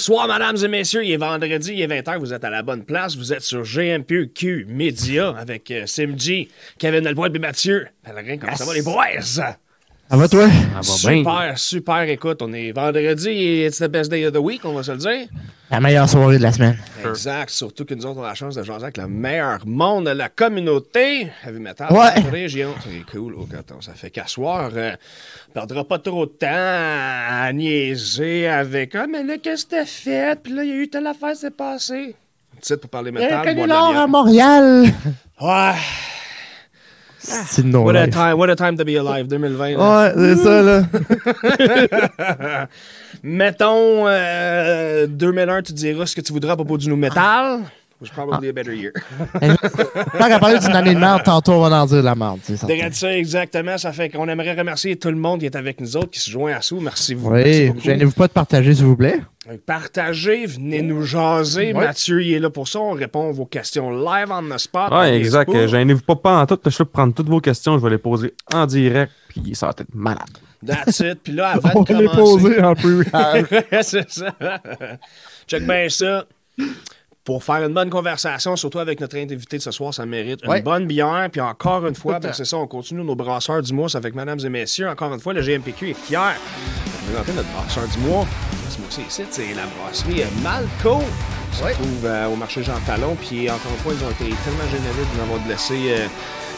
Bonsoir, mesdames et messieurs. Il est vendredi, il est 20h. Vous êtes à la bonne place. Vous êtes sur GMPQ Média avec euh, Simji, Kevin Delbois et Mathieu. Pellerin, comment ça va, les boys? Ça va, toi? super, super. Écoute, on est vendredi et it's the best day of the week, on va se le dire. La meilleure soirée de la semaine. Exact. Surtout que nous autres, on a la chance de jaser avec le meilleur monde de la communauté. Heavy metal. Ouais. région. C'est cool. Oh, attends, ça fait qu'à soir, euh, on perdra pas trop de temps à niaiser avec Ah, mais là, qu'est-ce que t'as fait? Puis là, il y a eu telle affaire, c'est passé. Titre pour parler Il y a métal. un à Montréal. Ouais. C'est non What a, time, what a time to be alive, 2020. là. Ouais, c'est ça, là. Mettons, euh, 2001, tu diras ce que tu voudras à propos du new metal. It was probably a better year. Tant qu'à parler d'une année de merde, tantôt, on va en dire de la merde. ça, exactement. Ça fait qu'on aimerait remercier tout le monde qui est avec nous autres, qui se joint à sous. Merci vous. Oui, beaucoup. gênez-vous pas de partager, s'il vous plaît. Partagez, venez nous jaser. Ouais. Mathieu, il est là pour ça. On répond à vos questions live on the spot. On exact. Gênez-vous pas, pas en tout. Je pour prendre toutes vos questions. Je vais les poser en direct. Puis ça va être malade. That's it. Puis là, avant On de va les commencer... poser en plus. C'est ça. Check bien ça. Pour faire une bonne conversation, surtout avec notre invité de ce soir, ça mérite une bonne bière. Puis encore une fois, ben, temps. c'est ça, on continue nos brasseurs du mois avec mesdames et messieurs. Encore une fois, le GMPQ est fier de présenter notre brasseur du mois. Ce mois-ci, ici, c'est la brasserie euh, Malco. qui se trouve euh, au marché Jean Talon. Puis encore une fois, ils ont été tellement généreux de nous avoir laissé euh,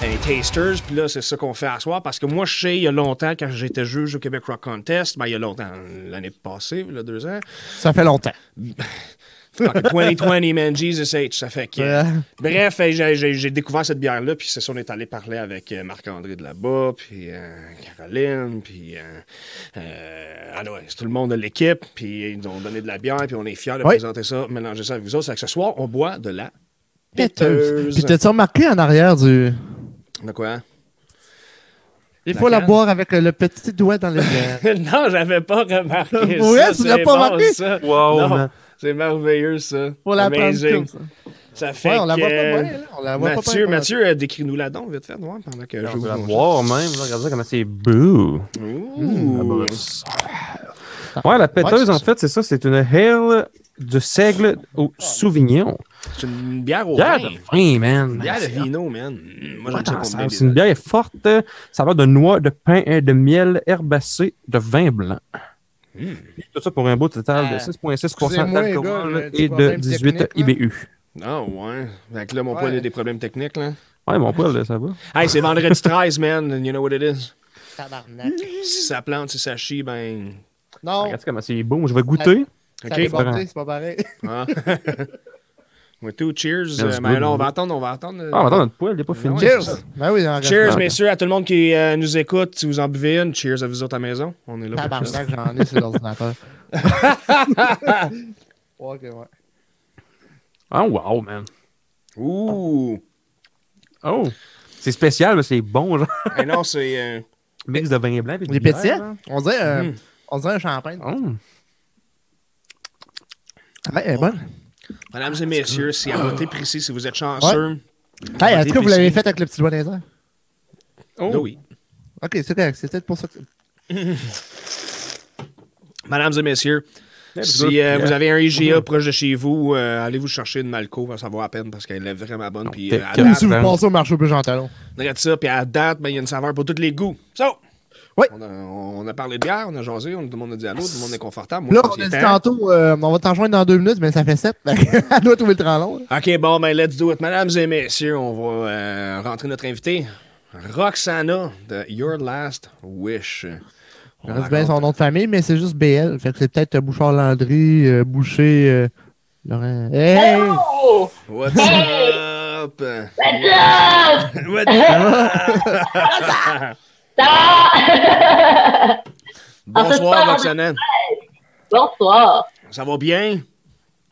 un tasters. Puis là, c'est ça qu'on fait à soir. Parce que moi, je sais, il y a longtemps, quand j'étais juge au Québec Rock Contest, ben, il y a longtemps, l'année passée, il y a deux ans, Ça fait longtemps. Fucking 2020, man, Jesus H. Ça fait que. Ouais. Bref, j'ai- j'ai j'ai découvert cette bière-là, puis c'est ça, on est allé parler avec euh, Marc-André de là-bas, puis euh, Caroline, puis. Euh, euh, ah ouais, c'est tout le monde de l'équipe, puis ils nous ont donné de la bière, puis on est fiers de Oui. présenter ça, mélanger ça avec vous autres. C'est que ce soir, on boit de la Péteuse. Puis t'as-tu remarqué en arrière du. De quoi? Il La faut la boire avec le petit doigt dans le verre. non, j'avais pas remarqué Ouais, ça. tu l'as pas bon, remarqué? ça. Wow, Non. C'est merveilleux, ça. Faut la prendre Amazing. comme ça. Ça fait Ouais, on la voit que, pas bien, là. On la voit pas Mathieu, bien. Mathieu, euh, décris-nous la don, vite fait, voir, pendant que Je vais la voir même. Là, regardez comment c'est beau. Ouh. Ouais, la péteuse, Ouais, en fait, c'est ça. C'est une hale de seigle au Sauvignon. C'est une bière au Bière vin. de vin, man. Une bière de vino, man. Moi, j'aime ça pour C'est une bière forte. euh, Ça va de noix, de pain, et de miel herbacé, de vin blanc. Mm. Tout ça pour un beau total de Euh, 6,6% excusez-moi, les gars, d'alcool et de problème 18 technique, là. IBU. Ah, ouais. Fait que là, mon Ouais. poil a des problèmes techniques, là. Ouais, mon poil, là, ça va. Hey, c'est vendredi 13, man. and You know what it is? Tabarnak. Si ça plante, si ça chie, ben. Non, Regarde comment c'est beau. Je vais goûter. ça OK. a débordé, c'est pas pareil. Ah. Ouais, tout, cheers. Euh, ben good, là, on va attendre, on va attendre. euh, Ah, attends, notre poil, il n'est pas fini. Cheers! Ben oui, Cheers, messieurs, à tout le monde qui euh, nous écoute. Si vous en buvez une, cheers à vous autres à la maison. On est là pour ça. Tabarnak, j'en ai sur l'ordinateur. ok, ouais. Ah, wow, man. Ouh. Oh! C'est spécial, mais c'est bon, genre. Eh non, c'est. euh, Mix de vin blanc et de Il est bière, pétillant. genre. On dirait, euh, Mhm. on dirait un champagne. Oh. Ouais, elle est bonne. Mesdames et messieurs, si à voter précis, si vous êtes chanceux. Hey, est-ce que vous l'avez fait avec le petit doigt les airs? Là, oui. Ok, c'est correct. C'est peut-être pour ça que. Mesdames et messieurs, si euh, vous avez un IGA proche de chez vous, euh, allez vous chercher une Malco, ça vaut la peine parce qu'elle est vraiment bonne. Puis euh, à si vous passez au marché au regarde ça, puis à date, ben, il y a une saveur pour tous les goûts. So, Oui. on, a, on a parlé de bière, on a jasé, on, tout le monde a dit allô, tout le monde est confortable. Moi, Là, on a dit temps. tantôt, euh, on va t'en joindre dans deux minutes, mais ça fait sept. Elle doit trouver le temps long. là. OK, bon, ben, let's do it. Mesdames et messieurs, on va euh, rentrer notre invité, Roxana de Your Last Wish. On Je reste la bien son nom de famille, mais c'est juste BL. Fait que c'est peut-être euh, Bouchard Landry, euh, Boucher, euh, Laurent. Hey! What's Hey! up? What's up? What's up? Ça? Bonsoir, Ah, Roxana. Bonsoir. Ça va bien?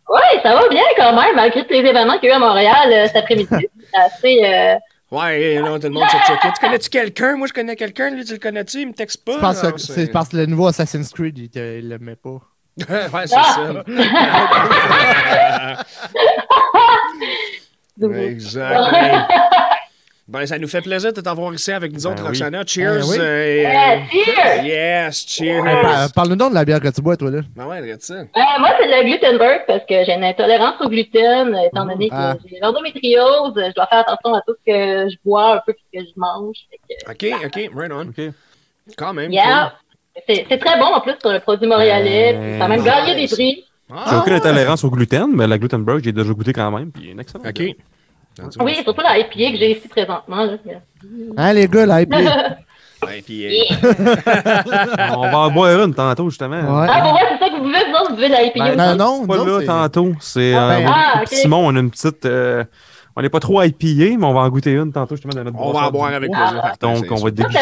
Oui, ça va bien quand même, malgré tous les événements qu'il y a eu à Montréal euh, cet après-midi. C'est assez. euh, Ouais, non, tout le monde s'est checké. Tu connais-tu quelqu'un? Moi, je connais quelqu'un. Lui, tu le connais-tu? Il me texte pas. Je pense que c'est parce que le nouveau Assassin's Creed, il, te- il le met pas. ouais, c'est Ah! ça. exact. Ben, ça nous fait plaisir de t'avoir ici avec nous Ben autres, oui. Roxana. Cheers. Ben oui. euh, Yeah, cheers! Yes, cheers. Par- Parle-nous donc de la bière que tu bois, toi, là. Ben ouais, regarde ça. Euh, moi, c'est de la Glutenberg parce que j'ai une intolérance au gluten, euh, étant donné que Ah. j'ai l'endométriose. Je dois faire attention à tout ce que je bois, un peu ce que je mange. Que, OK, OK, right on. OK. Quand même. yeah. C'est c'est très bon en plus pour un produit montréalais. Euh, Ça a même gagné nice. des prix. cool. J'ai Ah, aucune intolérance au gluten, mais la Glutenberg, j'ai déjà goûté quand même. Puis une excellente. OK. Oui, surtout la IPA que j'ai ici présentement. Là. Hein, les gars, la IPA? Ouais, puis, Yeah. On va en boire une tantôt, justement. Ouais. Ah, pour moi, c'est ça que vous vous autres, vous de la IPA Ben, aussi? Non, non, Pas là tantôt. C'est Ah, euh, ben, ah. Simon, on a une petite. euh, on n'est pas trop IPA, mais on va en goûter une tantôt justement dans notre on va en boire avec mois. plaisir. Donc, C'est on va déguster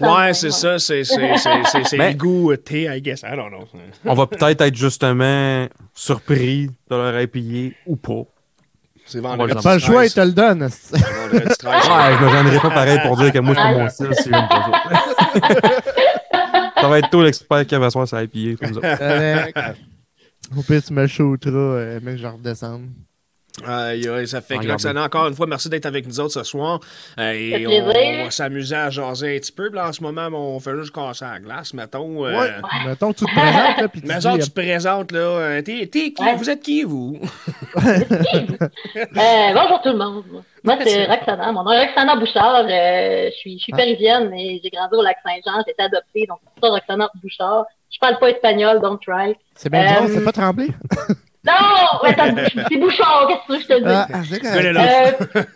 une. Ouais, c'est ça. C'est c'est- c'est- c'est- c'est Mais- le goût euh, thé, I guess. I don't know. On va peut-être être justement surpris de leur IPA ou pas. C'est vendredi. le Pas le choix, il te le donne. Vendredi 13. Ouais, je me gênerai pas pareil pour dire que moi, c'est pas mon style si j'aime pas ça. ça va être tout l'expert qui va s'asseoir sur IPA. Au pire, tu me shooteras, euh, mec, je redescende. Aïe, aïe, ça fait que. Roxana, encore une fois, merci d'être avec nous autres ce soir. Euh, et on, plaisir. on va s'amuser à jaser un petit peu. Là, en ce moment, on fait juste casser la glace, mettons. euh, Ouais. Mettons tu te présentes, là, puis tu Mais dis... ça, tu te présentes, là. euh, T'es t'es qui? Ouais. Vous êtes qui, vous? Euh, bonjour tout le monde. Moi, c'est Roxana. Mon nom est Roxana Bouchard. Euh, je suis, je suis Ah. péruvienne et j'ai grandi au lac Saint-Jean. J'ai été adoptée, donc c'est pour ça Roxana Bouchard. Je parle pas espagnol, don't try. C'est bien Euh, c'est pas tremblé? Non! Ça- c'est Bouchard, qu'est-ce que tu veux que je te dise? Ah, ah.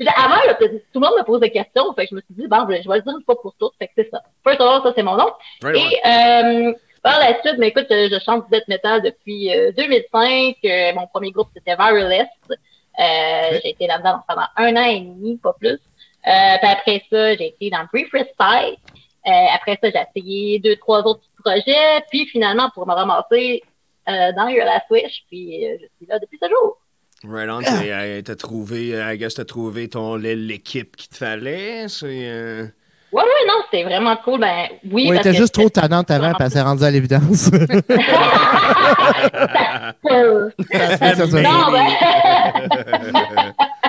Euh, avant, là, tout le monde me pose des questions, fait que je me suis dit, bon, je vais le dire une fois pour toutes, fait que c'est ça. First of all, ça, c'est mon nom. Right. Et euh, par la suite, mais écoute, je chante du death metal depuis euh, 2005. Euh, mon premier groupe, c'était Viralist. Euh, J'ai été là-dedans pendant un an et demi, pas plus. Euh, puis après ça, j'ai été dans Brief Respite. Euh, après ça, j'ai essayé deux, trois autres petits projets. Puis finalement, pour me ramasser dans Your Last Wish, puis euh, je suis là depuis ce jour. Right on. c'est, euh, T'as trouvé, euh, I guess, t'as trouvé ton, l'équipe qu'il te fallait. C'est. euh, Ouais, ouais, non, c'était vraiment cool. Ben, oui, Ouais, parce t'es juste trop tannante avant, puis elle s'est rendue à l'évidence. Euh, Ça, ça, ça. Non, ben-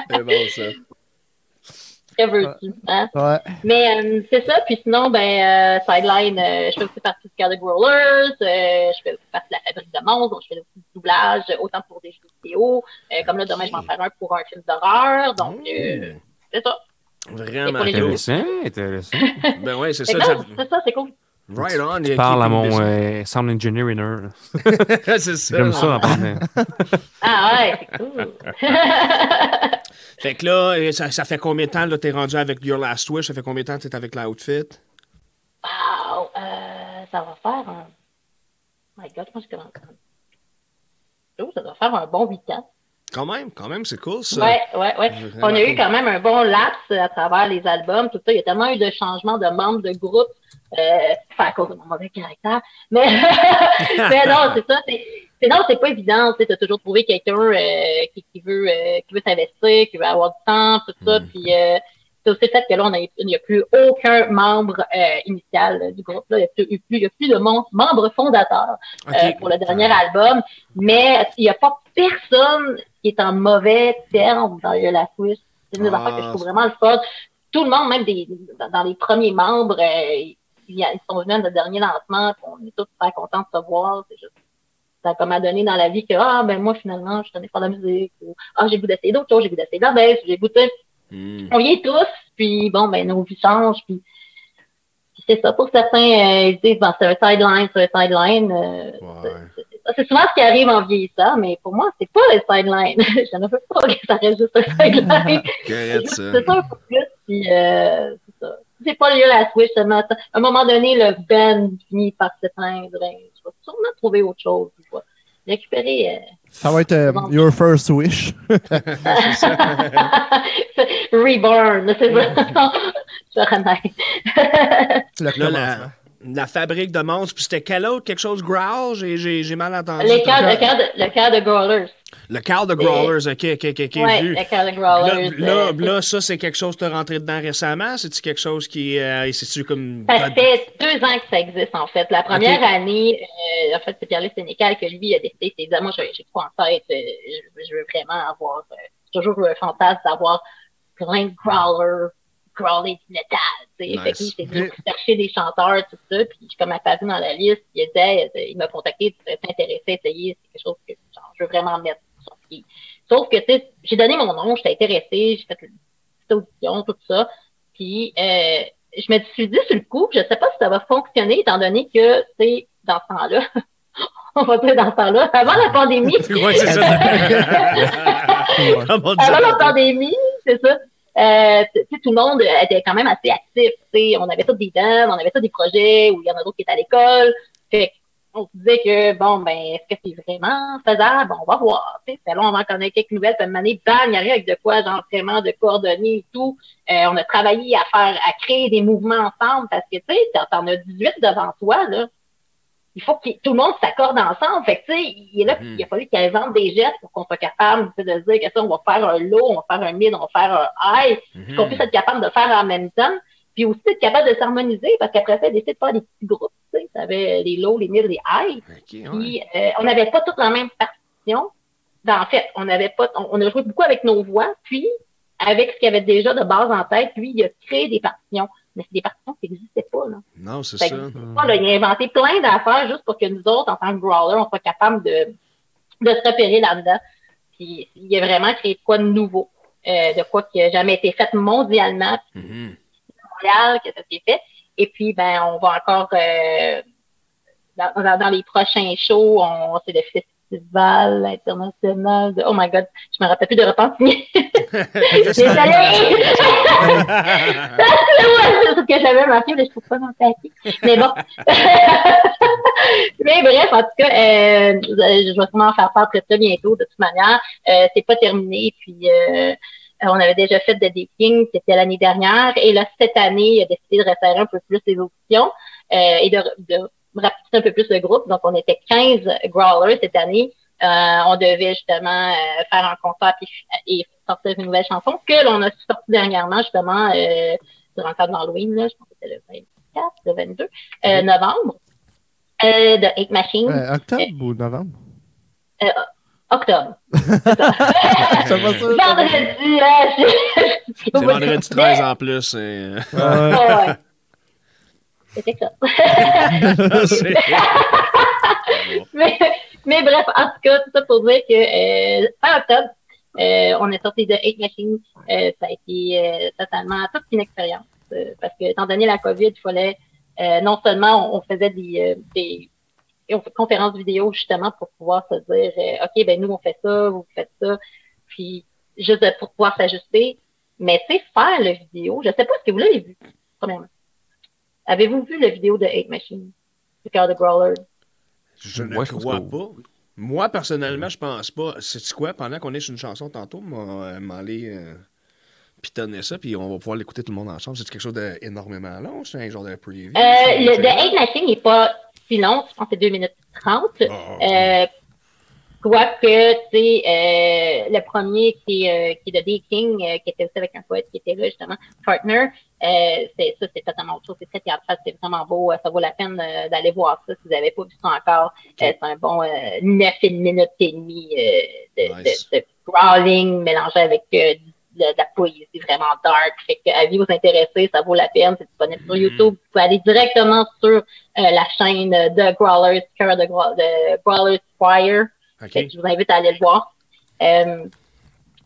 C'est bon, ça. Que veux-tu, hein? Ouais. Mais euh, c'est ça, puis sinon, ben, euh, Sideline, euh, je fais aussi partie de Growlers, euh, je fais aussi partie de la Fabrique de monstres, donc je fais aussi du doublage, autant pour des jeux vidéo, euh, comme là, demain, je vais en faire un pour un film d'horreur, donc euh, c'est ça. Vraiment. Intéressant, intéressant. Ben ouais, c'est ça. c'est ça, c'est cool. Right on. Je parle à mon euh, sound engineer c'est ça. J'aime ça en parlant. Ah ouais, c'est cool. Fait que là, euh, ça, ça fait combien de temps là t'es rendu avec Your Last Wish? Ça fait combien de temps que t'es avec l'outfit? wow, euh, ça va faire un... My God, je commence... Oh, ça doit faire un bon 8 ans. Quand même, quand même, c'est cool ça. Ouais, ouais, ouais. Vraiment On a eu quand même un bon laps à travers les albums, tout ça. Il y a tellement eu de changements de membres de groupe, euh, enfin, à cause de mon mauvais caractère. Mais, mais non, c'est ça. C'est, non, c'est pas évident. Tu as toujours trouvé quelqu'un euh, qui, qui veut euh, qui veut s'investir, qui veut avoir du temps, tout ça. Mm. Puis euh, c'est aussi le fait que là, on a, il n'y a plus aucun membre euh, initial euh, du groupe. Là. Il n'y a, plus- il y a plus- de mon- membre fondateur euh, pour le dernier album. Mais il n'y a pas personne qui est en mauvais terme dans la Swiss. C'est une des Ah. affaires que je trouve vraiment le fun. Tout le monde, même des, dans, les premiers membres, euh, ils, sont venus à notre dernier lancement, on est tous très contents de se voir. C'est juste, ça comme à donner dans la vie que, ah, ben moi, finalement, je faire de la musique, ou, ah, j'ai goût d'essayer d'autres choses, j'ai goût d'essayer de la baisse, j'ai goût de... Hmm. On y est tous, puis bon, ben nos vies changent, puis, puis c'est ça. Pour certains, euh, ils disent, bon, c'est un sideline, c'est un sideline. euh, Ouais. c'est- souvent ce qui arrive en vieillissant, mais pour moi, c'est pas le sideline. je ne veux pas que ça reste juste un sideline. C'est ça un peu plus, puis euh, C'est pas à la Switch seulement. À un moment donné, le band finit par s'éteindre. Ben, je vais sûrement trouver autre chose. Je vais récupérer. euh, Ça va être euh, Your First Wish. Reborn, c'est ça. je. Le Là, la, la fabrique de monstres. Puis c'était quel autre? Quelque chose growl? J'ai, j'ai, j'ai mal entendu. Les cas, le, cas de, le de Growlers. Le Carl de Growlers, ok, ok, ok, ok, ouais, vu. le cas de Growlers. là, euh, là, ça, c'est quelque chose que tu as rentré dedans récemment? C'est-tu quelque chose qui. Euh, c'est-tu comme. Ça fait deux ans que ça existe, en fait. La première année, euh, en fait, c'est Pierre-Luc Sénécal que lui a décidé, dit, Ah, moi, j'ai j'ai quoi en tête, euh, je, je veux vraiment avoir euh, c'est toujours un fantasme d'avoir plein de growlers, growler du métal, sais. Fait que Nice. j'ai été chercher des chanteurs, tout ça, puis comme apparu dans la liste, il disait, il m'a contacté, tu à essayer, c'est quelque chose que, genre, je veux vraiment mettre sur pied. Sauf que, tu sais, j'ai donné mon nom, j'étais intéressée, j'ai fait une petite audition, tout ça, puis euh, je me suis dit sur le coup, je sais pas si ça va fonctionner, étant donné que, tu sais, dans ce temps-là, on va dire dans ce temps-là, avant la pandémie, Ouais, c'est ça. Avant la pandémie, c'est ça. Euh, tout le monde était quand même assez actif. tu sais. On avait tous des dames, on avait tous des projets où il y en a d'autres qui étaient à l'école. Fait on se disait que, bon, ben, est-ce que c'est vraiment faisable? On va voir. tu sais. Fait là, on va en connaître quelques nouvelles. Puis, à un moment donné, bang, il arrive avec de quoi, genre, vraiment de coordonner et tout. Euh, on a travaillé à faire, à créer des mouvements ensemble parce que, tu sais, t'en as 18 devant toi, là. Il faut que tout le monde s'accorde ensemble. Fait que, tu sais, il est là, Mhm. il a fallu qu'il invente des gestes pour qu'on soit capable de dire que ça, on va faire un low, on va faire un mid, on va faire un high, Mhm. qu'on puisse être capable de faire en même temps. Puis aussi être capable de s'harmoniser parce qu'après ça, d'essayer de faire des petits groupes, tu sais. T'avais les low, les mid, les high. Ok, ouais. Puis, euh, on n'avait pas toutes la même partition. Ben, en fait, on avait pas, on, on a joué beaucoup avec nos voix, puis avec ce qu'il y avait déjà de base en tête, lui, il a créé des partitions. Mais c'est des partitions qui n'existaient pas, là. Non, c'est Ça ça. pas, là. Il a inventé plein d'affaires juste pour que nous autres, en tant que growler, on soit capable de, de se repérer là-dedans. Puis, il a vraiment créé de quoi de nouveau, euh, de quoi qui n'a jamais été fait mondialement, Mhm. Montréal, que ça s'est fait. Et puis, ben, on va encore, euh, dans, dans, dans les prochains shows, on, c'est le festival international de, oh my god, je me rappelle plus de repentir. Désolée! c'est ce que j'avais marqué, mais je trouve pas le papier. Mais bon. mais bref, en tout cas, euh, je vais sûrement en faire part très, très bientôt, de toute manière. Euh, c'est pas terminé, puis euh, on avait déjà fait de dating, c'était l'année dernière, et là, cette année, il a décidé de resserrer un peu plus les auditions euh, et de, de rapetisser un peu plus le groupe. Donc, on était 15 growlers cette année. Euh, on devait justement euh, faire un concert et, et sortir une nouvelle chanson que l'on a sorti dernièrement, justement, euh, durant le cadre d'Halloween, là, je pense que c'était le 24, le 22 euh, novembre, euh, de Hate Machine, Euh, octobre ou novembre? octobre. Va ça? Vendredi, là, je- C'est vendredi 13 en plus. et- Ouais. C'était ça. C'est- mais, mais bref, en tout cas, tout ça pour dire que euh, fin octobre, euh, on est sorti de Hate Machine. Euh, ça a été euh, totalement toute une expérience. euh, parce que, étant donné la COVID, il fallait euh, non seulement on, on faisait des, euh, des on fait conférences vidéo justement pour pouvoir se dire euh, OK, ben nous, on fait ça, vous faites ça. Puis juste pour pouvoir s'ajuster. Mais tu sais, faire le vidéo, je sais pas si vous l'avez vu, premièrement. Avez-vous vu la vidéo de Hate Machine? Le cœur de Growler? Je ne Moi, je pense crois pas. Moi, personnellement, je pense pas. C'est quoi, pendant qu'on est sur une chanson tantôt, m'a- m'aller euh, pitonner ça, puis on va pouvoir l'écouter tout le monde ensemble. C'est quelque chose d'énormément long, c'est un genre de preview. Euh, le The Hate Machine n'est pas si long, je pense que c'est 2 minutes 30. Ah, Euh, Quoique, tu sais, euh, le premier qui est, euh, qui est de D. King, euh, qui était aussi avec un poète qui était là, justement, Partner, euh, c'est ça, c'est totalement autre chose. C'est très théâtral, c'est vraiment beau. Ça vaut la peine d'aller voir ça si vous n'avez pas vu ça encore. C'est un bon euh, 9 minutes et demie euh, de, Nice. de, de growling mélangé avec euh, de, de la poésie vraiment dark. Fait que, avis vous intéresser, ça vaut la peine. C'est disponible sur Mhm. YouTube. Vous pouvez aller directement sur euh, la chaîne de Growlers, Cœur de, de Growlers Choir. OK. Fait que je vous invite à aller le voir. Euh,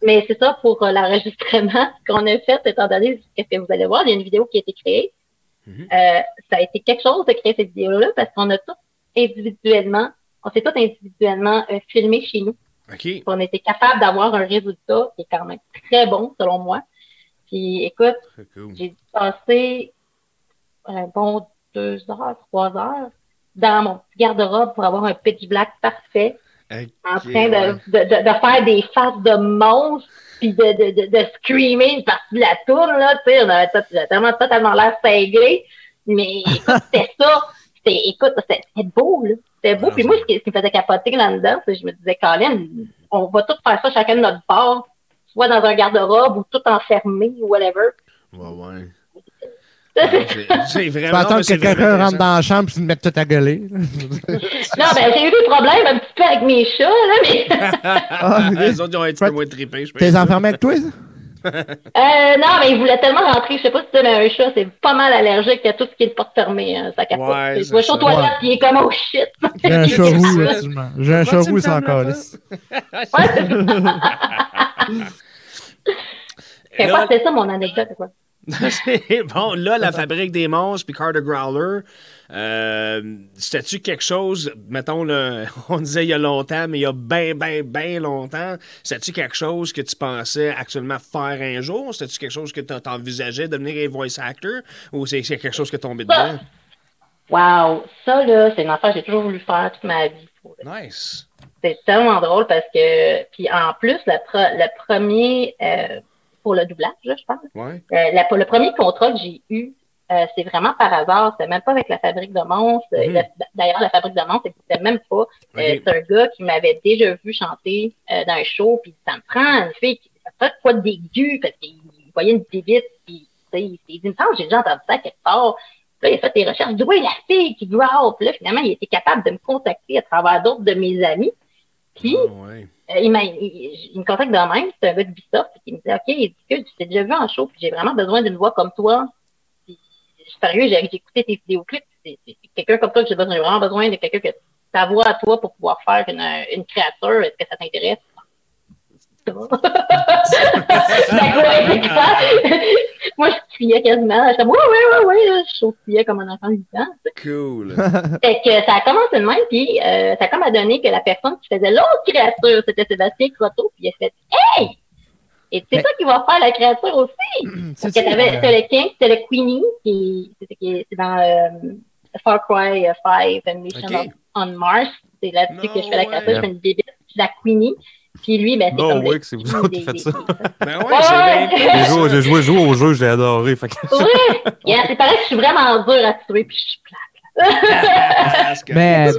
mais c'est ça pour euh, l'enregistrement qu'on a fait, étant donné ce que vous allez voir, il y a une vidéo qui a été créée. Mhm. Euh, ça a été quelque chose de créer cette vidéo-là parce qu'on a tous individuellement, on s'est tous individuellement euh, filmé chez nous. OK. On était capable d'avoir un résultat qui est quand même très bon, selon moi. Puis écoute, cool. j'ai passé un bon deux heures, trois heures dans mon petit garde-robe pour avoir un pitch black parfait en train de, ouais. de, de, de faire des faces de monstres puis de, de, de, de screamer une partie de la tour, là, tu sais, on avait tot- tellement, totalement l'air cinglé. Mais écoute, c'était ça. C'était, écoute, c'était beau, là. C'était beau. Ah, puis moi, ce qui, ce qui me faisait capoter là-dedans, c'est que je me disais, Colin, on va tous faire ça chacun de notre part, soit dans un garde-robe ou tout enfermé ou whatever. Ouais, ouais. C'est c'est Tu vraiment. mais que c'est quelqu'un rentre dans la chambre et te mette tout à gueuler. Non, ben, j'ai eu des problèmes un petit peu avec mes chats, là, mais. Ah, intéressant. Les autres, ils ont un petit peu moins trippé, je pense. T'es enfermé avec toi? ça? Euh, non, mais il voulait tellement rentrer. Je sais pas si tu sais, mais un chat, c'est pas mal allergique à tout ce qui est de porte fermée. Hein, ça capote. Ouais, tu c'est vois, ça. Ouais. puis il est comme, oh shit. J'ai un C'est chat roux, ça. effectivement. J'ai un chat roux, c'est encore porte? Ouais, c'est Je sais Là- pas, c'était ça mon anecdote, quoi. Bon, là, la fabrique des monstres puis Carter Growler, euh, c'était-tu quelque chose, mettons, là, on disait il y a longtemps, mais il y a bien, bien, bien longtemps, c'était-tu quelque chose que tu pensais actuellement faire un jour? C'était-tu quelque chose que tu envisageais devenir un voice actor? Ou c'est quelque chose qui est tombé dedans? Wow, ça, là, c'est une affaire que j'ai toujours voulu faire toute ma vie. Nice. C'est tellement drôle parce que, puis en plus, le, pre- le premier, euh, pour le doublage, je pense, Ouais. Euh, la- le premier contrat que j'ai eu, euh, c'est vraiment par hasard. C'était même pas avec la fabrique de monstres. Euh, Mhm. D'ailleurs, la fabrique de monstres, c'était même pas. C'est un gars qui m'avait déjà vu chanter dans un show, puis ça me prend une fille qui fait quoi d'aigu parce qu'il voyait une bébite, puis tu sais, il s'est dit, il me semble j'ai déjà entendu ça quelque part. Là, il a fait des recherches. Il dit, oui, la fille qui growl. Puis là, finalement, il était capable de me contacter à travers d'autres de mes amis. Puis, Ah, ouais. euh, il, m'a- il, il me contacte de même, c'est un gars de Ubisoft, puis il me dit, OK, il dit que tu t'es déjà vu en show, puis j'ai vraiment besoin d'une voix comme toi. Puis, je suis sérieux, j'ai écouté tes vidéoclips, c'est quelqu'un comme toi que j'ai besoin, j'ai vraiment besoin de quelqu'un que ta voix à toi pour pouvoir faire une, une créature, est-ce que ça t'intéresse? Ça va. D'accord, c'est quoi? Moi, je criais quasiment, je disais, ouais, ouais, ouais, ouais, je sautillais comme un enfant de 8 ans. Cool. Fait que ça a commencé de même, puis euh, ça a comme à donné que la personne qui faisait l'autre créature, c'était Sébastien Croteau, puis il a fait Hey! Et c'est Mais- toi qui vas faire la créature aussi! C'est Parce que ça, t'avais c'était le King, c'était le Queenie, qui c'est- qui- c'est dans euh, Far Cry 5 and Mission on, on Mars. C'est là-dessus No que je fais la créature, way. je fais une bébé, la Queenie. Puis lui, ben, c'est No comme que c'est vous autres qui faites des- ça. Ben ouais, J'ai joué, j'ai joué, au jeu, je l'ai adoré. Fait que... Ouais! Yeah, c'est pareil que je suis vraiment dur à tuer, puis je suis plate. Mais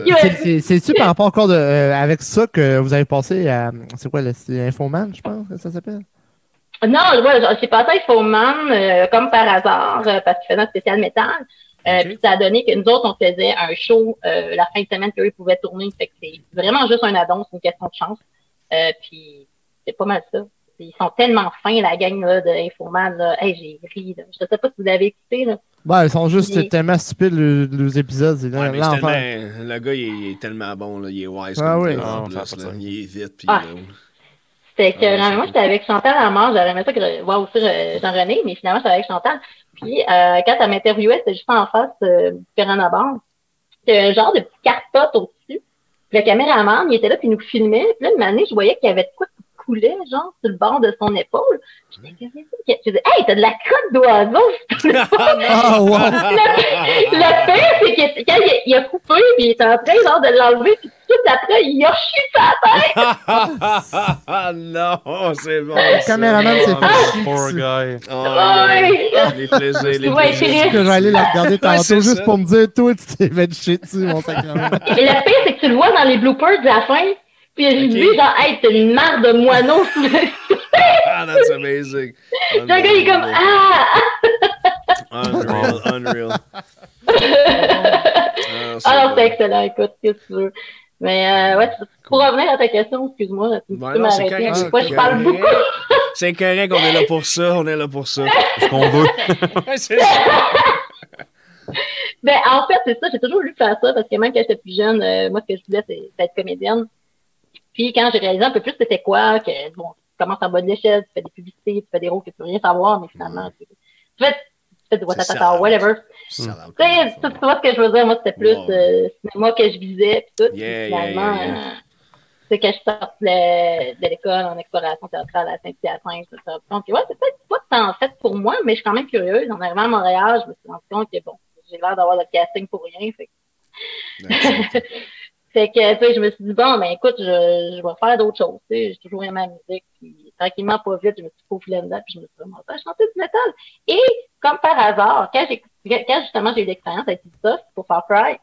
c'est-tu par rapport encore de, euh, avec ça que vous avez passé à. C'est quoi, le- c'est Infoman, je pense que ça s'appelle? Non, ouais, j'ai passé à Infoman euh, comme par hasard euh, parce qu'il faisait un spécial métal. Euh, Ok. Puis ça a donné que nous autres, on faisait un show euh, la fin de semaine qu'eux pouvaient tourner. Fait que c'est vraiment juste un addon, c'est une question de chance. Euh, puis c'est pas mal ça. Puis Ils sont tellement fins, la gang là, de Infoman. Là. Hey, j'ai ri. Là. Je sais pas si vous avez écouté. Là. Ouais, ils sont juste tellement stupides, le- les épisodes. C'est Ouais, tellement- le gars, il est, il est tellement bon, là. il est wise Ah comme oui. Ah, en on plus, fait pas là. ça. Il est vite, puis Ah. que Ah, j'étais avec Chantal à mort. J'aurais aimé ça que voir aussi Jean-René, mais finalement, j'étais avec Chantal. Puis, euh, quand elle m'interviewait, c'était juste en face euh, du Piranha Bar. C'était un genre de petit carpote au-dessus. Le caméraman, il était là, puis il nous filmait. Puis là, une année, je voyais qu'il y avait de quoi coulait, genre, sur le bord de son épaule. C'est ça? Je disais, hey, t'as de la crotte d'oiseau! Ah, wow! Le pire, c'est que quand il, il a coupé, puis il est en train genre, de l'enlever, puis tout après, il a chié sa tête! Ah non, c'est bon. Le caméraman s'est Ah, fait chier Poor guy. ah, Ouais. Les plaisirs, les Ouais, plaisirs. que aller la regarder tantôt c'est juste ça. pour me dire, toi, tu t'es fait chier dessus, mon sacrement. Et le pire, c'est que tu le vois dans les bloopers de la fin. Puis j'ai Ok. vu, genre, hey, t'as une mare de moineau sous le. Ah, that's amazing. Le gars, il est comme, ah! Unreal, unreal. Ah, Alors, c'est excellent, écoute, qu'est-ce que tu veux. Mais, euh, ouais, pour revenir à ta question, excuse-moi, tu Ben peux m'arrêter. correct, fois, je parle beaucoup. C'est correct, on est là pour ça, on est là pour ça. C'est ce qu'on veut. Ouais, c'est ça. Ben, en fait, c'est ça, j'ai toujours voulu faire ça parce que même quand j'étais plus jeune, euh, moi, ce que je voulais, c'est être comédienne. Puis quand j'ai réalisé un peu plus c'était quoi, que bon, tu commences en bas de l'échelle, tu fais des publicités, tu fais des rôles que tu veux rien savoir, mais finalement, tu, tu fais, tu fais du watatata, whatever. Tu sais, tu vois ce que je veux dire, moi, c'était plus Wow. euh, cinéma que je visais, puis tout. Yeah, puis yeah, finalement, yeah, yeah. euh, c'est que je sortais de l'école en exploration théâtrale à Saint-Hyacinthe, tout ça. Donc, ouais, c'est peut-être pas tant fait pour moi, mais je suis quand même curieuse. En arrivant à Montréal, je me suis rendu compte que, bon, j'ai l'air d'avoir le casting pour rien, fait fait que, tu sais, je me suis dit, bon, ben, écoute, je, je vais faire d'autres choses, tu sais, j'ai toujours aimé la musique, puis tranquillement, pas vite, je me suis faufilée dedans, puis je me suis remontée à chanter du métal. Et, comme par hasard, quand j'ai, quand justement j'ai eu l'expérience avec ça, pour Far Cry,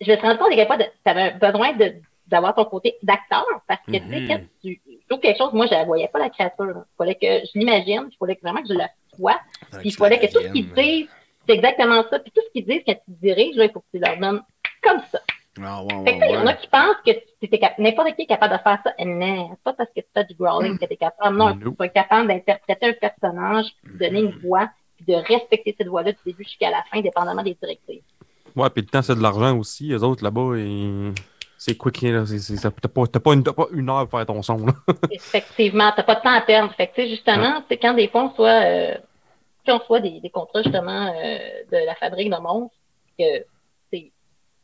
je me suis rendu compte à quel point tu avais besoin de, d'avoir ton côté d'acteur, parce que, tu sais, Mhm. quand tu joues quelque chose, moi, je ne voyais pas la créature, Il fallait que je l'imagine, il fallait que vraiment que je la quoi. Puis il fallait que tout ce qu'ils disent, c'est exactement ça. Puis tout ce qu'ils disent quand tu diriges, là, il faut que tu leur donnes comme ça. Ah, ouais, Fait que, ouais, il y en a ouais. qui pensent que n'importe qui est capable de faire ça. Non, c'est pas parce que tu fais du growling que tu es capable. Non, Nope. tu es capable d'interpréter un personnage, de donner une voix, puis de respecter cette voix-là du début jusqu'à la fin, dépendamment des directives. Ouais, puis le temps, c'est de l'argent aussi. Les autres, là-bas, ils- c'est quick. Là. T'as pas, une, t'as pas une heure pour faire ton son. Là. Effectivement, t'as pas de temps à perdre. Fait que, tu sais, justement, c'est quand des fois on soit, euh, quand on soit des, des contrats, justement, euh, de la fabrique de monstres, que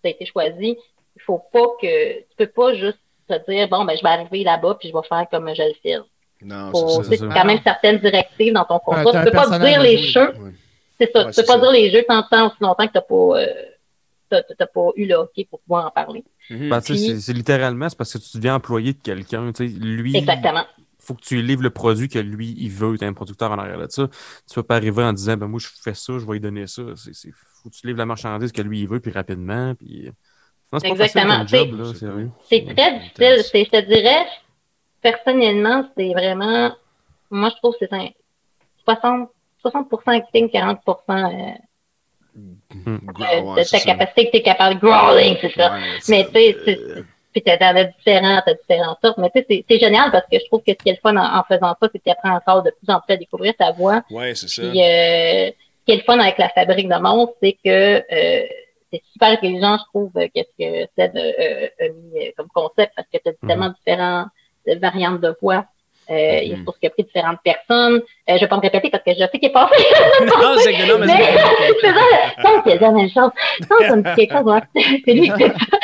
ça a été choisi, il faut pas que, tu peux pas juste te dire, bon, ben, je vais arriver là-bas puis je vais faire comme je le fais. Non, Faut, c'est tu ça. sais, c'est ça. quand même certaines directives dans ton contrat. tu peux pas dire les jeux. Ouais. C'est ça. Ouais, tu peux c'est pas ça. dire les jeux tant de temps aussi longtemps que t'as pas, euh, t'as, t'as pas eu le hockey pour pouvoir en parler. Ben, tu sais, Puis- c'est- c'est littéralement, c'est parce que tu deviens employé de quelqu'un. tu sais. Lui, Exactement. Faut que tu livres le produit que lui, il veut. Tu un producteur en arrière de ça. Tu peux pas arriver en disant, ben moi, je fais ça, je vais lui donner ça. C'est... Faut que tu livres la marchandise que lui, il veut, puis rapidement. Puis... Non, c'est pas facile Exactement. comme job, là, C'est très difficile. C'est, je te dirais, personnellement, c'est vraiment, moi, je trouve que c'est un 60, 60% acting, 40% euh, Ah, de ouais, ta capacité que tu es capable de growling, c'est ça. Ouais, Mais tu sais, c'est- euh, Puis t'en as différents, t'as différentes sortes. Mais tu sais, c'est, génial parce que je trouve que ce qui est le fun en, en faisant ça, c'est que tu apprends encore de plus en plus à découvrir ta voix. Ouais, c'est ça. Puis, euh, ce qui est le fun avec la fabrique de monstres, c'est que euh, c'est super intelligent, je trouve, euh, qu'est-ce que Seb euh, a mis euh, comme concept, parce que tu as Mhm. tellement différentes variantes de voix. Euh, Il Mhm. faut qu'il a pris différentes personnes. Euh, je vais pas me répéter parce que je sais qu'il est passé. non, c'est que non, mais Mais c'est ça, ça, c'est la même chose. Ça, ça me dit quelque chose, ouais. c'est lui qui fait ça.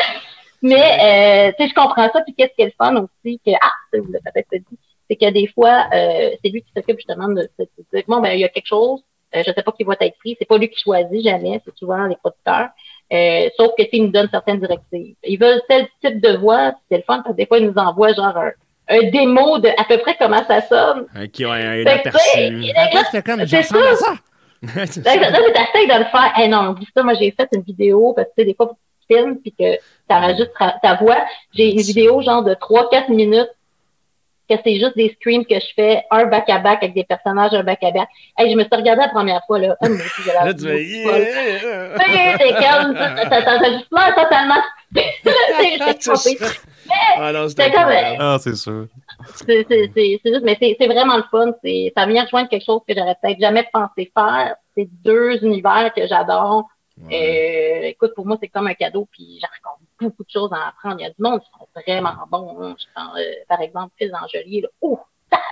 Mais, euh, tu sais, je comprends ça. Puis, qu'est-ce qui est le fun aussi, que, ah, ça, vous l'avez peut-être dit, c'est que des fois, euh, c'est lui qui s'occupe justement de, de, dire, bon, ben, il y a quelque chose, euh, je sais pas qui va être pris. C'est pas lui qui choisit jamais, c'est souvent les producteurs. Euh, sauf que, il nous donne certaines directives. Ils veulent tel type de voix, c'est le fun, parce que des fois, ils nous envoient genre un, un démo de à peu près comment ça sonne. Ok, ouais, un aperçu. Comme, je C'est à ça. Ça. là, de le faire. Eh non, dis ça, moi, j'ai fait une vidéo parce que, tu sais, des fois, filmes puis que t'enregistres ta, ta voix. J'ai une vidéo, genre, de 3-4 minutes que c'est juste des screams que je fais, un back-à-back avec des personnages, un back-à-back. Hey, je me suis regardée la première fois, là. Ah, mais aussi, j'ai la Là, tu yeah! Tu c'est comme, t'as- juste l'air totalement. Trompée. Ah non, C'est comme. Ah, c'est sûr. C'est c'est- c'est- c'est juste, mais c'est c'est vraiment le fun. C'est- Ça vient rejoindre quelque chose que j'aurais peut-être jamais pensé faire. C'est deux univers que j'adore. Ouais. Euh, écoute, pour moi, c'est comme un cadeau, puis j'en rencontre beaucoup de choses à apprendre. Il y a du monde qui sont vraiment bons. hein. Je prends, euh, par exemple, Phil Angelier. Là. Ouh!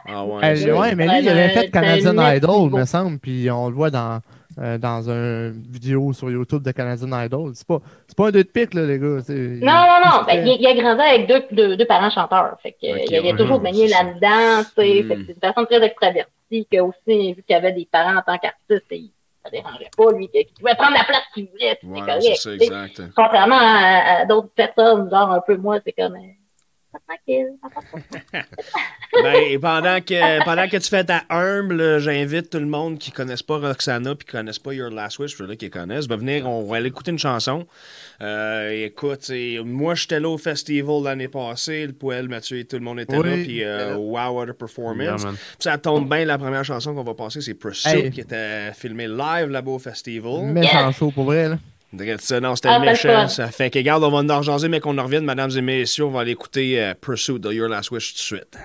Ah ouais. Euh, ouais, mais lui, il avait fait Canadian Idol, me semble, puis on le voit dans, euh, dans une vidéo sur YouTube de Canadian Idol. C'est pas, c'est pas un deux de pique, là, les gars. Non, non, non. Ben, il, il a grandi avec deux, deux, deux parents chanteurs. Fait que, il, a- il a ouais, toujours ouais, baigné là-dedans. tu sais. Mm. Fait que C'est une personne très extravertie, que aussi, vu qu'il avait des parents en tant qu'artiste, il- ça dérangeait pas, lui, qu'il pouvait prendre la place qu'il voulait. puis Ouais, c'est correct. ça, exact. Contrairement à, à d'autres personnes, genre un peu moi, c'est comme. Tranquille. Ben, et pendant que, pendant que tu fais ta humble, j'invite tout le monde qui ne connaissent pas Roxana puis qui ne connaissent pas Your Last Wish, ceux-là qui connaissent, ben venir, on va aller écouter une chanson. Euh, écoute, c'est- moi, j'étais là au festival l'année passée, le Poel, Mathieu et tout le monde était Oui, là, puis euh, wow, what a performance. Yeah, ça tombe bien, la première chanson qu'on va passer, c'est Pursuit, Hey. qui était filmée live là-bas au festival. Méchant show, pour vrai, là. Ça, non, c'était Ah, c'est méchant. Ça fait que, regarde, on va en rejaser, mais qu'on en revienne, mesdames et messieurs, on va aller écouter euh, Pursuit de Your Last Wish tout de suite.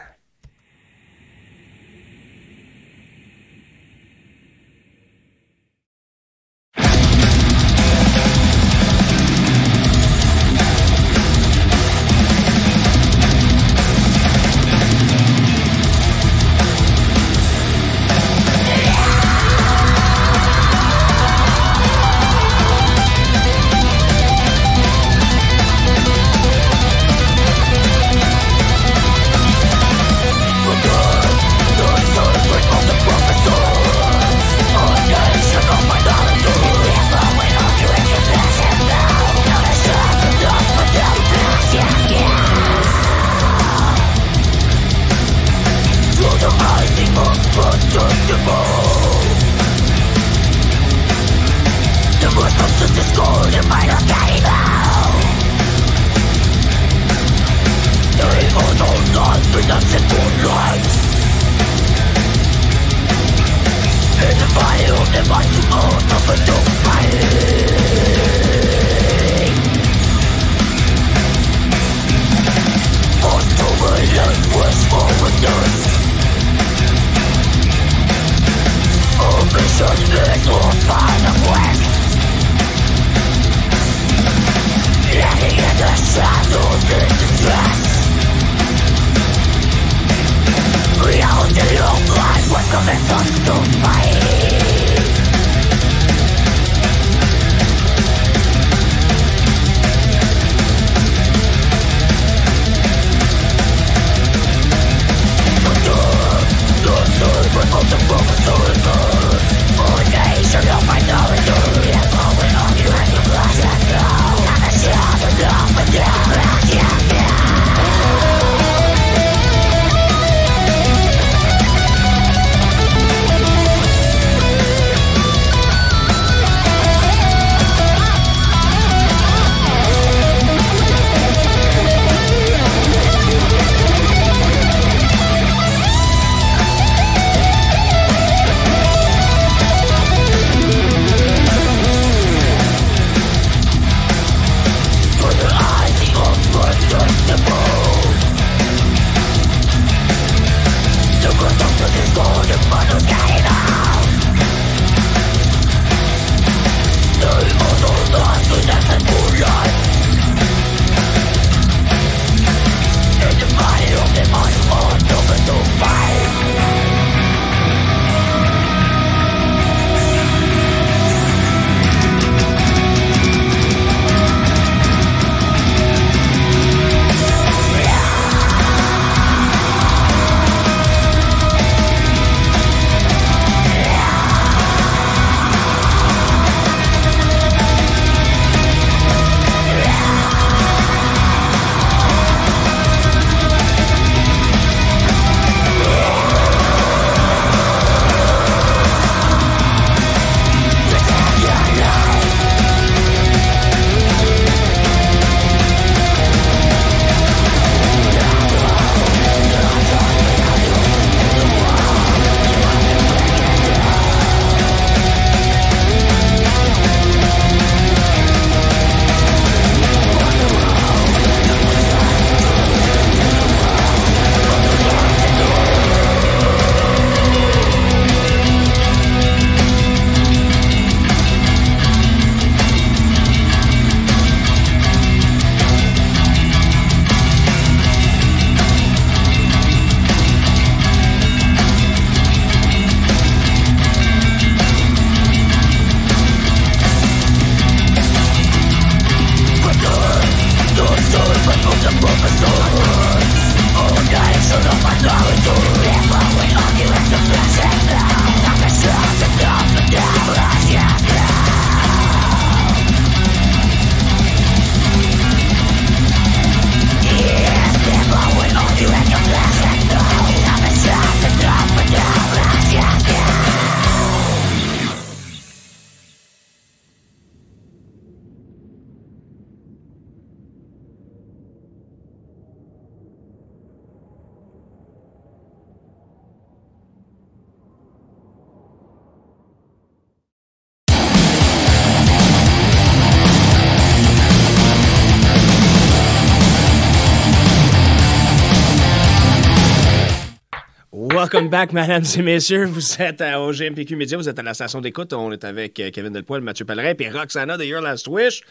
Welcome back, mesdames et messieurs. Vous êtes à OGMPQ Media, vous êtes à la station d'écoute. On est avec euh, Kevin Delpoil, Mathieu Pellerin, puis Roxana de Your Last Wish.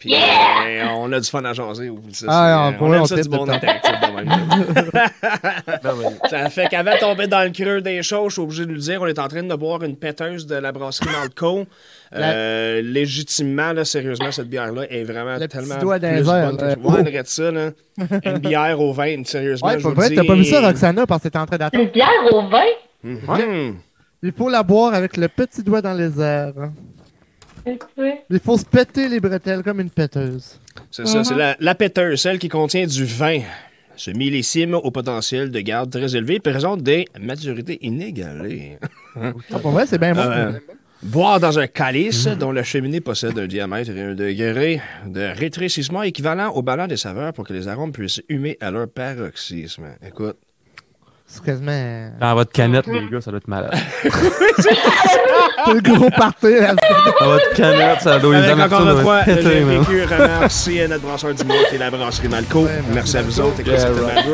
Puis euh, on a du fun à jaser. Ça, Ah, c'est- pour on aime on ça du tripe bon de temps. interactif de même. Ça fait qu'avant de tomber dans le creux des choses, je suis obligé de lui dire, on est en train de boire une péteuse de la brasserie Malco. Euh, légitimement, là, sérieusement, cette bière-là est vraiment Le tellement petit doigt dans plus les airs, bonne que je vois de ça. Là. Une bière au vin, sérieusement, Ouais, je pour vous vrai, dis. t'as pas vu ça, Roxana, parce que t'étais en train d'attendre. Une bière au vin? Mhm. Il faut la boire avec le petit doigt dans les airs. Écoutez. Il faut se péter les bretelles comme une péteuse. C'est ça, c'est la, la péteuse, celle qui contient du vin. Ce millésime au potentiel de garde très élevé présente des maturités inégalées. Ah, pour vrai, c'est bien bon. Euh, boire dans un calice dont la cheminée possède un diamètre et un degré de rétrécissement équivalent au ballon des saveurs pour que les arômes puissent humer à leur paroxysme. Écoute, C'est quasiment. Dans votre canette, les gars, ça doit être malade. C'est le gros party, là. Dans votre canette, ça doit Avec les encore une fois, le vécu remercie notre brasseur du mois qui est la brasserie Malco. Ouais, merci, merci à vous autres.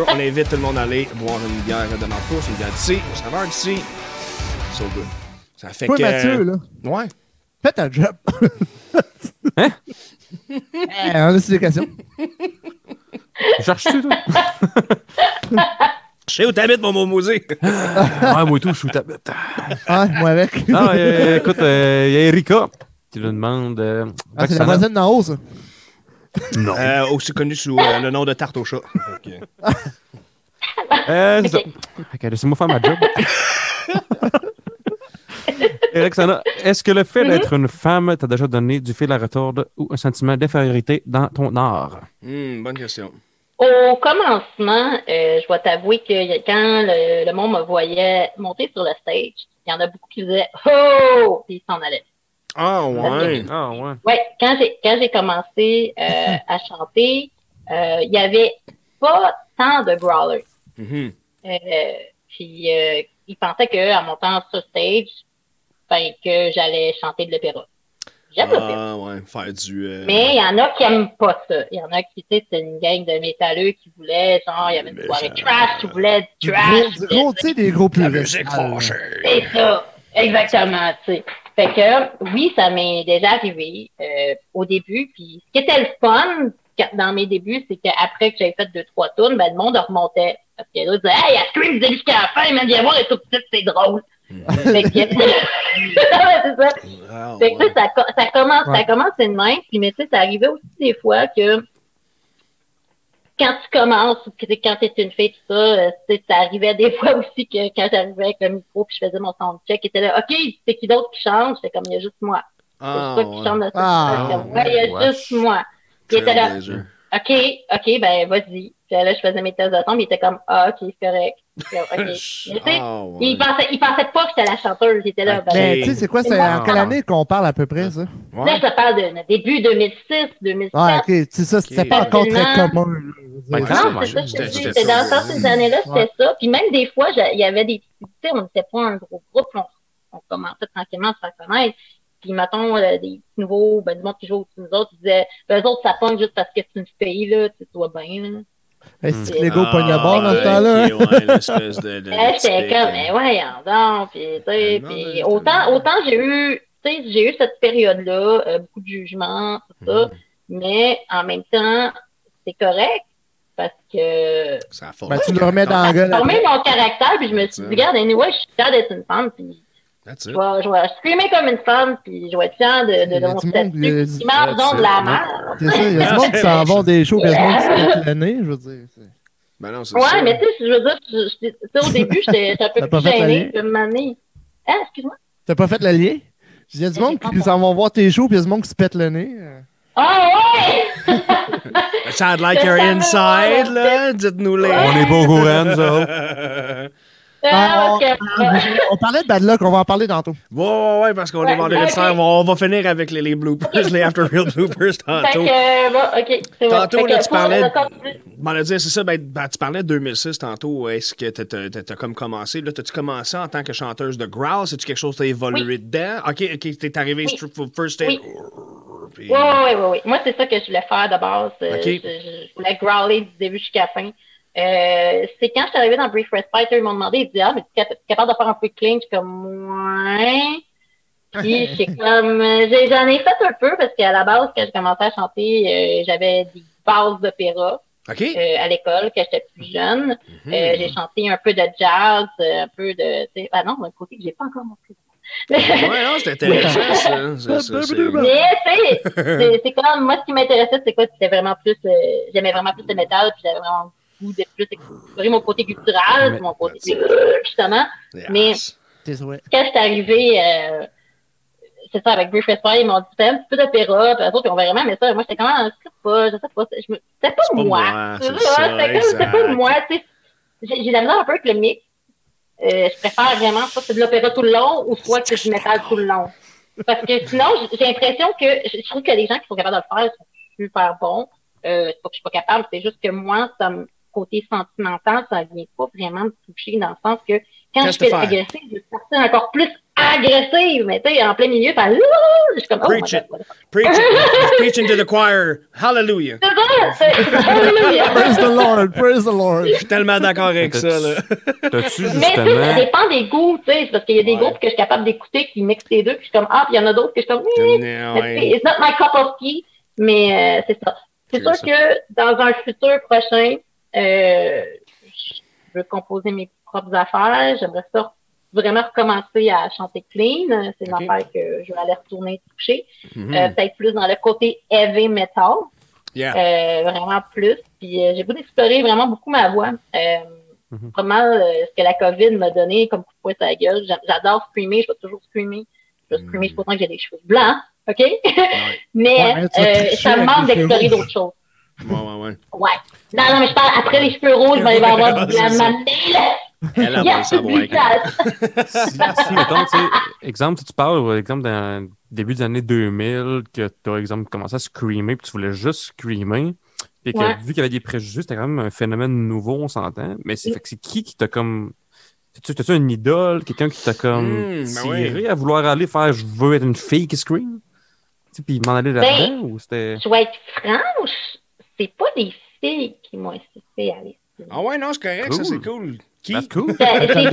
On invite tout le monde à aller boire une bière de Malco. C'est une bière d'ici, au saveur d'ici. So good. Ça fait que. Mathieu, là. Ouais. Fais ta job. Hein? Eh, on a des questions. Cherches-tu, toi? Je sais où t'habites, mon momosé. Ah, moi, tout, je suis ta bête. Ah, moi avec. Non, euh, écoute, il y a Erika qui nous demande. euh, Ah, c'est la voisine d'en haut, ça. Non. Euh, aussi connu sous euh, le nom de Tarte au chat. Ok. Euh, c'est ça. Ok. Laissez-moi faire ma job. Roxana, est-ce que le fait Mhm. d'être une femme t'a déjà donné du fil à retordre ou un sentiment d'infériorité dans ton art? Hmm, bonne question. Au commencement, euh, je dois t'avouer que quand le, le monde me voyait monter sur le stage, il y en a beaucoup qui disaient Oh! Puis ils s'en allaient. Ah, ouais. Ah, ouais. Ouais, quand j'ai quand j'ai commencé euh, à chanter, euh, il y avait pas tant de growlers. Mhm. Euh, puis euh, ils pensaient que en montant sur stage, ben, que j'allais chanter de l'opéra. J'aime. Ah, ouais. Faire du. euh, Mais il y en a qui aiment pas ça. Il y en a qui, tu sais, c'est une gang de métalleux qui voulaient, genre, il y avait une soirée ça- trash, qui voulaient du trash. gros, tu sais, des gros La puristes. Ah. C'est ça, exactement, tu sais. Fait que, oui, ça m'est déjà arrivé euh, au début. Puis, ce qui était le fun dans mes débuts, c'est qu'après que j'avais fait deux, trois tours, ben, le monde remontait. Parce que là, ils disaient, hey, elle scream jusqu'à la fin, mais viens voir, elle est toute petite, c'est drôle. fait que, c'est ça. Ah, Fait que, ouais. ça, ça commence, Ouais. ça commence de même. Puis, mais tu sais, ça arrivait aussi des fois que quand tu commences, quand t'es une fille, tout ça, euh, ça arrivait des fois aussi que quand j'arrivais avec le micro puis je faisais mon soundcheck, il était là, OK, c'est qui d'autre qui chante? J'étais comme, il y a juste moi. C'est Ah, toi qui chante Ah. Ouais, il y a ouais. juste moi. Il était là. OK, OK, ben, vas-y. Puis là, je faisais mes tests de son, puis il était comme, ah, OK, c'est correct. Puis, OK. Mais tu sais, Ah, ouais. il pensait, il pensait pas que j'étais la chanteuse. Il était là, Ok. ben, Mais tu sais, c'est quoi, c'est en quelle année qu'on parle à peu près, ça? Là, je te parle de début 2006, 2007. Ah, ok. C'est ça, c'était Ok. pas encore très commun. Ben, Non, c'est ça, je te c'était- dis. c'était C'était dans ça. ces années-là, c'était Ouais. ça. Puis même des fois, il y avait des tu sais, on n'était pas un gros groupe, on, on commençait tranquillement à se faire connaître. Puis mettons, euh, des petits nouveaux, ben, du monde qui joue au-dessus de nous autres, ils disaient, ben, eux autres, ça pogne juste parce que c'est une fille, là, tu sais, toi bien, là. Hey. C'est que Lego pogne le Ah, bord dans ce temps-là? hein? ouais, j'étais comme, euh, mais voyons donc, puis, tu sais, Non, puis autant, autant j'ai eu, tu sais, j'ai eu cette période-là, euh, beaucoup de jugements, tout ça, Mhm. mais en même temps, c'est correct, parce que Ça a formé. Ben, tu le remets dans la gueule. formé après. mon caractère, puis je me suis dit, regarde, anyway, je suis fière d'être une femme, puis je it. vais, je vais screamer comme une femme, puis je vais être fière de, de, de mon statut. Qui mange That's donc de la it. merde. C'est ça, il y a du monde qui s'en vont des shows, puis il y a du monde qui se pète le nez, je veux dire. Ben non, c'est ça. Ouais, mais tu sais, je veux dire, je- je- tu sais, au début, j'étais un peu plus gênée, moment donné- Ah, excuse-moi? T'as pas fait le lien? Il y a du monde qui s'en vont voir tes shows, puis il y a du monde qui se pète le nez. euh. Ah ouais! Sound like you're inside, là. Dites-nous les. On est pas au courant, autres. Ah, Ah, ah, On parlait de Bad Luck, on va en parler tantôt. Ouais, ouais, ouais, parce qu'on Ouais, est vendredi ok. soir. On va finir avec les, les bloopers, les after real bloopers Fait tantôt. que, bon, ok, c'est bon. Tantôt, là, tu parlais c'est ça, ben, ben, tu parlais de 2006 tantôt. Est-ce que t'as- t'as t'as- t'as comme commencé? Là, t'as-tu commencé en tant que chanteuse de growl? C'est-tu quelque chose que t'as évolué dedans? OK, OK, t'es arrivé Oui. first stage. Oui. Puis- Oui, oui, oui, oui. Moi, c'est ça que je voulais faire de base. Euh, Ok. Je, je voulais growler du début jusqu'à la fin. Euh, c'est quand je suis arrivée dans Brief Respite, ils m'ont demandé, ils disaient, ah, mais tu es cap- capable de faire un peu de clean? Je suis comme, ouais. Puis, j'ai comme, j'en ai fait un peu parce qu'à la base, quand j'ai commencé à chanter, euh, j'avais des bases d'opéra OK. euh, à l'école quand j'étais plus jeune. Euh, j'ai chanté un peu de jazz, un peu de, tu sais, ah non, un côté que j'ai pas encore montré. Ouais, non, c'est intéressant, ça. C'est- Mais, tu sais, c'est c'est comme, moi, ce qui m'intéressait, c'est quoi? C'était vraiment plus, euh, j'aimais vraiment plus le métal, puis j'avais vraiment goût de plus explorer mon côté culturel, mon côté, justement. Yes. Mais-. Quand je suis arrivée, euh, c'est ça, avec Brief Respire, ils m'ont dit, un petit peu d'opéra, puis eux autres, ils ont vraiment aimé ça. Moi, j'étais comme, ah, je sais pas, je sais pas, je me- c'était pas, pas moi. C'est c'était pas moi, tu sais. J'ai la misère un peu avec le mix. Euh, je préfère vraiment soit que c'est de l'opéra tout le long ou soit que c'est du métal tout le long. Parce que sinon, j'ai j'ai l'impression que je je trouve que les gens qui sont capables de le faire sont super bons. Euh, c'est pas que je suis pas capable, c'est juste que moi, ça me, côté sentimental, ça vient pas vraiment me toucher dans le sens que quand je fais agressive, je suis partie encore plus agressive, mais tu sais, en plein milieu, je suis comme, oh, Preach it. Preach it. Preaching to the choir. Hallelujah. C'est ça, c'est- Hallelujah. Praise the Lord, praise the Lord. Je suis tellement d'accord avec ça, là. T'as-tu Mais tu sais, ça justement. dépend des goûts, tu sais, parce qu'il y a des Ouais. groupes que je suis capable d'écouter qui mixent les deux, puis je suis comme, ah, puis il y en a d'autres que je suis comme, oui, mais ouais. it's not my cup of tea, mais euh, c'est ça. C'est C'est sûr ça. que dans un futur prochain, euh, je veux composer mes propres affaires, j'aimerais ça vraiment recommencer à chanter clean, c'est une affaire que je vais aller retourner toucher, Mhm. Euh, peut-être plus dans le côté heavy metal, Yeah. euh, vraiment plus. Puis euh, j'ai voulu explorer vraiment beaucoup ma voix. Euh, Mhm. Vraiment, euh, ce que la COVID m'a donné comme coup de poing sur la gueule. J'a- J'adore screamer, je vais toujours screamer. Je vais screamer, Mhm. pourtant que j'ai des cheveux blancs, OK? mais Ouais, euh, ça me manque d'explorer d'autres choses. Ouais, ouais, ouais. Ouais. Non, non, mais je parle après les cheveux rouges, il va y avoir de la C'est ça. manille. Elle, elle va le Yes, savoir. du casse. si, si, mettons, tu sais, exemple, si tu parles, par exemple, dans le début des années 2000, que tu as, exemple, commencé à screamer, puis tu voulais juste screamer, puis que, Ouais. vu qu'il y avait des préjugés, c'était quand même un phénomène nouveau, on s'entend, mais c'est, c'est qui qui t'a comme... T'as-tu une idole, quelqu'un qui t'a comme ben tiré oui. à vouloir aller faire « je veux être une fille qui scream », tu sais, puis m'en aller là-dedans, ou c'était... Je vais être franche, c'est pas des filles qui m'ont incité à aller. Ah ouais, non, c'est correct, ça, Cool. c'est cool. Qui? That's cool. J'ai le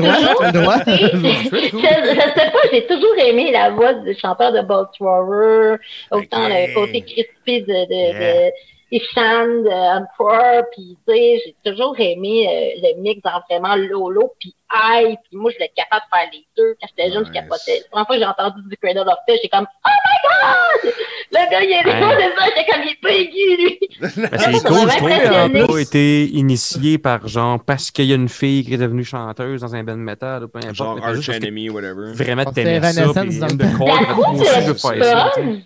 droit, toujours je, je sais pas, j'ai toujours aimé la voix du chanteur de Bolt Thrower, autant Ok. le côté crispy de, de, Yeah. de Ishan, de Encore, puis tu sais, j'ai toujours aimé euh, le mix en vraiment lolo puis high, puis moi je voulais être capable de faire les deux. Quand j'étais jeune, je Nice. capotais. La première fois que j'ai entendu du Cradle of Fish, j'étais comme Oh my god! Le gars il est Ouais. c'est ça, j'étais comme il est pas aigu lui! Ben, c'est cool, je trouve qu'il pas été initié par genre parce qu'il y a une fille qui est devenue chanteuse dans un band metal ou peu importe. Genre pas Arch Enemy, whatever. vraiment t'aimais ça, puis trouve aussi je veux faire ça. tu sais. bonne.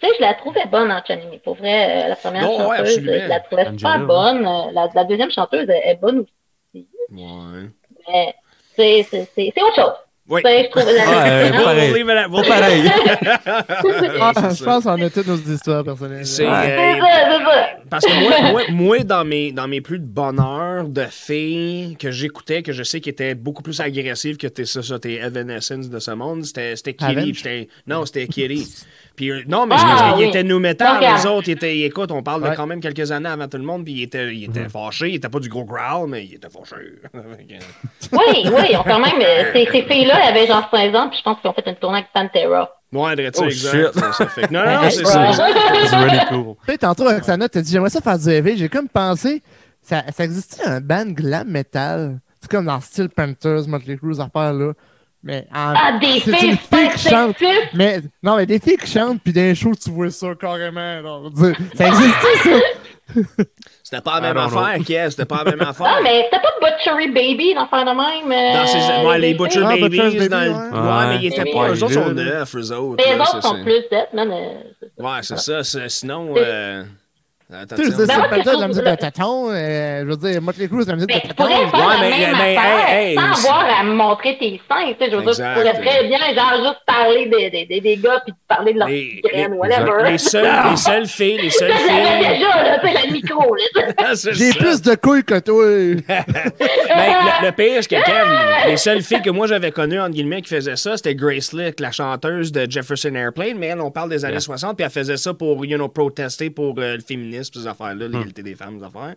Tu sais, je la trouvais bonne en Channing. Pour vrai, euh, la première Non, ouais, chanteuse, absolument. je la trouvais Angela, ouais. bonne. Euh, La, la deuxième chanteuse elle est bonne aussi. Ouais. Mais c'est c'est- c'est- c'est autre chose. Oui. La- Ouais, euh, pareil. leave it at- we'll- Pas pareil. Ah, je pense qu'on a toutes nos histoires personnelles. C'est, Ouais. euh, C'est ça, c'est ça. Parce que moi, moi, moi, dans, mes, dans mes plus de bonheur de filles que j'écoutais, que je sais qui étaient beaucoup plus agressives que tes, ça, ça, tes Evanescence de ce monde, c'était c'était Kitty. Non, c'était Kitty. Puis, euh, non, mais Ah, oui. new metal, Donc, les autres, ils étaient, écoute, on parle de quand même quelques années avant tout le monde, puis ils étaient, ils étaient fâchés. Ils étaient pas du gros growl, mais ils étaient fâchés. Oui, oui, quand même. euh, Ces, ces filles-là elles avaient genre 16 ans, puis je pense qu'ils ont fait une tournée avec Pantera. ouais, Dredd, Oh, exact. Ça, ça fait que- Non, non, c'est ça. It's really cool. Tu sais, tantôt, Roxana, t'as dit j'aimerais ça faire du heavy. J'ai comme pensé, ça, ça existait un band glam metal? C'est comme dans style Panthers, Motley Crue, affaires là. Mais en. Ah, des c'est filles une fille qui chante. Mais non, mais des filles qui chantent, puis les shows, tu vois ça carrément. ça existait, ça? C'était pas la même affaire, Kev. C'était pas la même affaire. Non, mais c'était pas Butchery Baby d'en faire de même. euh, Dans ces, ouais, les Butcher Ah, Babies, Butcher's dans le- Baby, ouais. ouais. mais ils étaient pas. Eux autres sont neufs, eux autres. Mais les là, autres c'est- sont plus dead, man. euh. Ouais, c'est ça. c'est- Sinon, euh... Tu sais. Ben, moi, c'est pas de la musique de Taton. euh, je veux dire, Motley Crue, c'est la musique Mais de tu Taton. Ouais, mais- mais, hey, hey, sans avoir à me montrer tes seins. Tu sais, je veux dire, tu pourrais très bien, genre, juste parler des, des, des, des gars puis parler de petites graines, les- whatever. Les seules, les seules filles, les seules filles. déjà, là, tu sais, le micro, là. C'est J'ai plus de couilles que toi. Ben, le, le pire, c'est que Kev, les seules filles que moi j'avais connues, entre guillemets, qui faisaient ça, c'était Grace Lick, la chanteuse de Jefferson Airplane, mais elle, on parle des années Yeah. 60, puis elle faisait ça pour, you know, protester pour euh, le féminisme, ces affaires-là, l'égalité des femmes, ces affaires.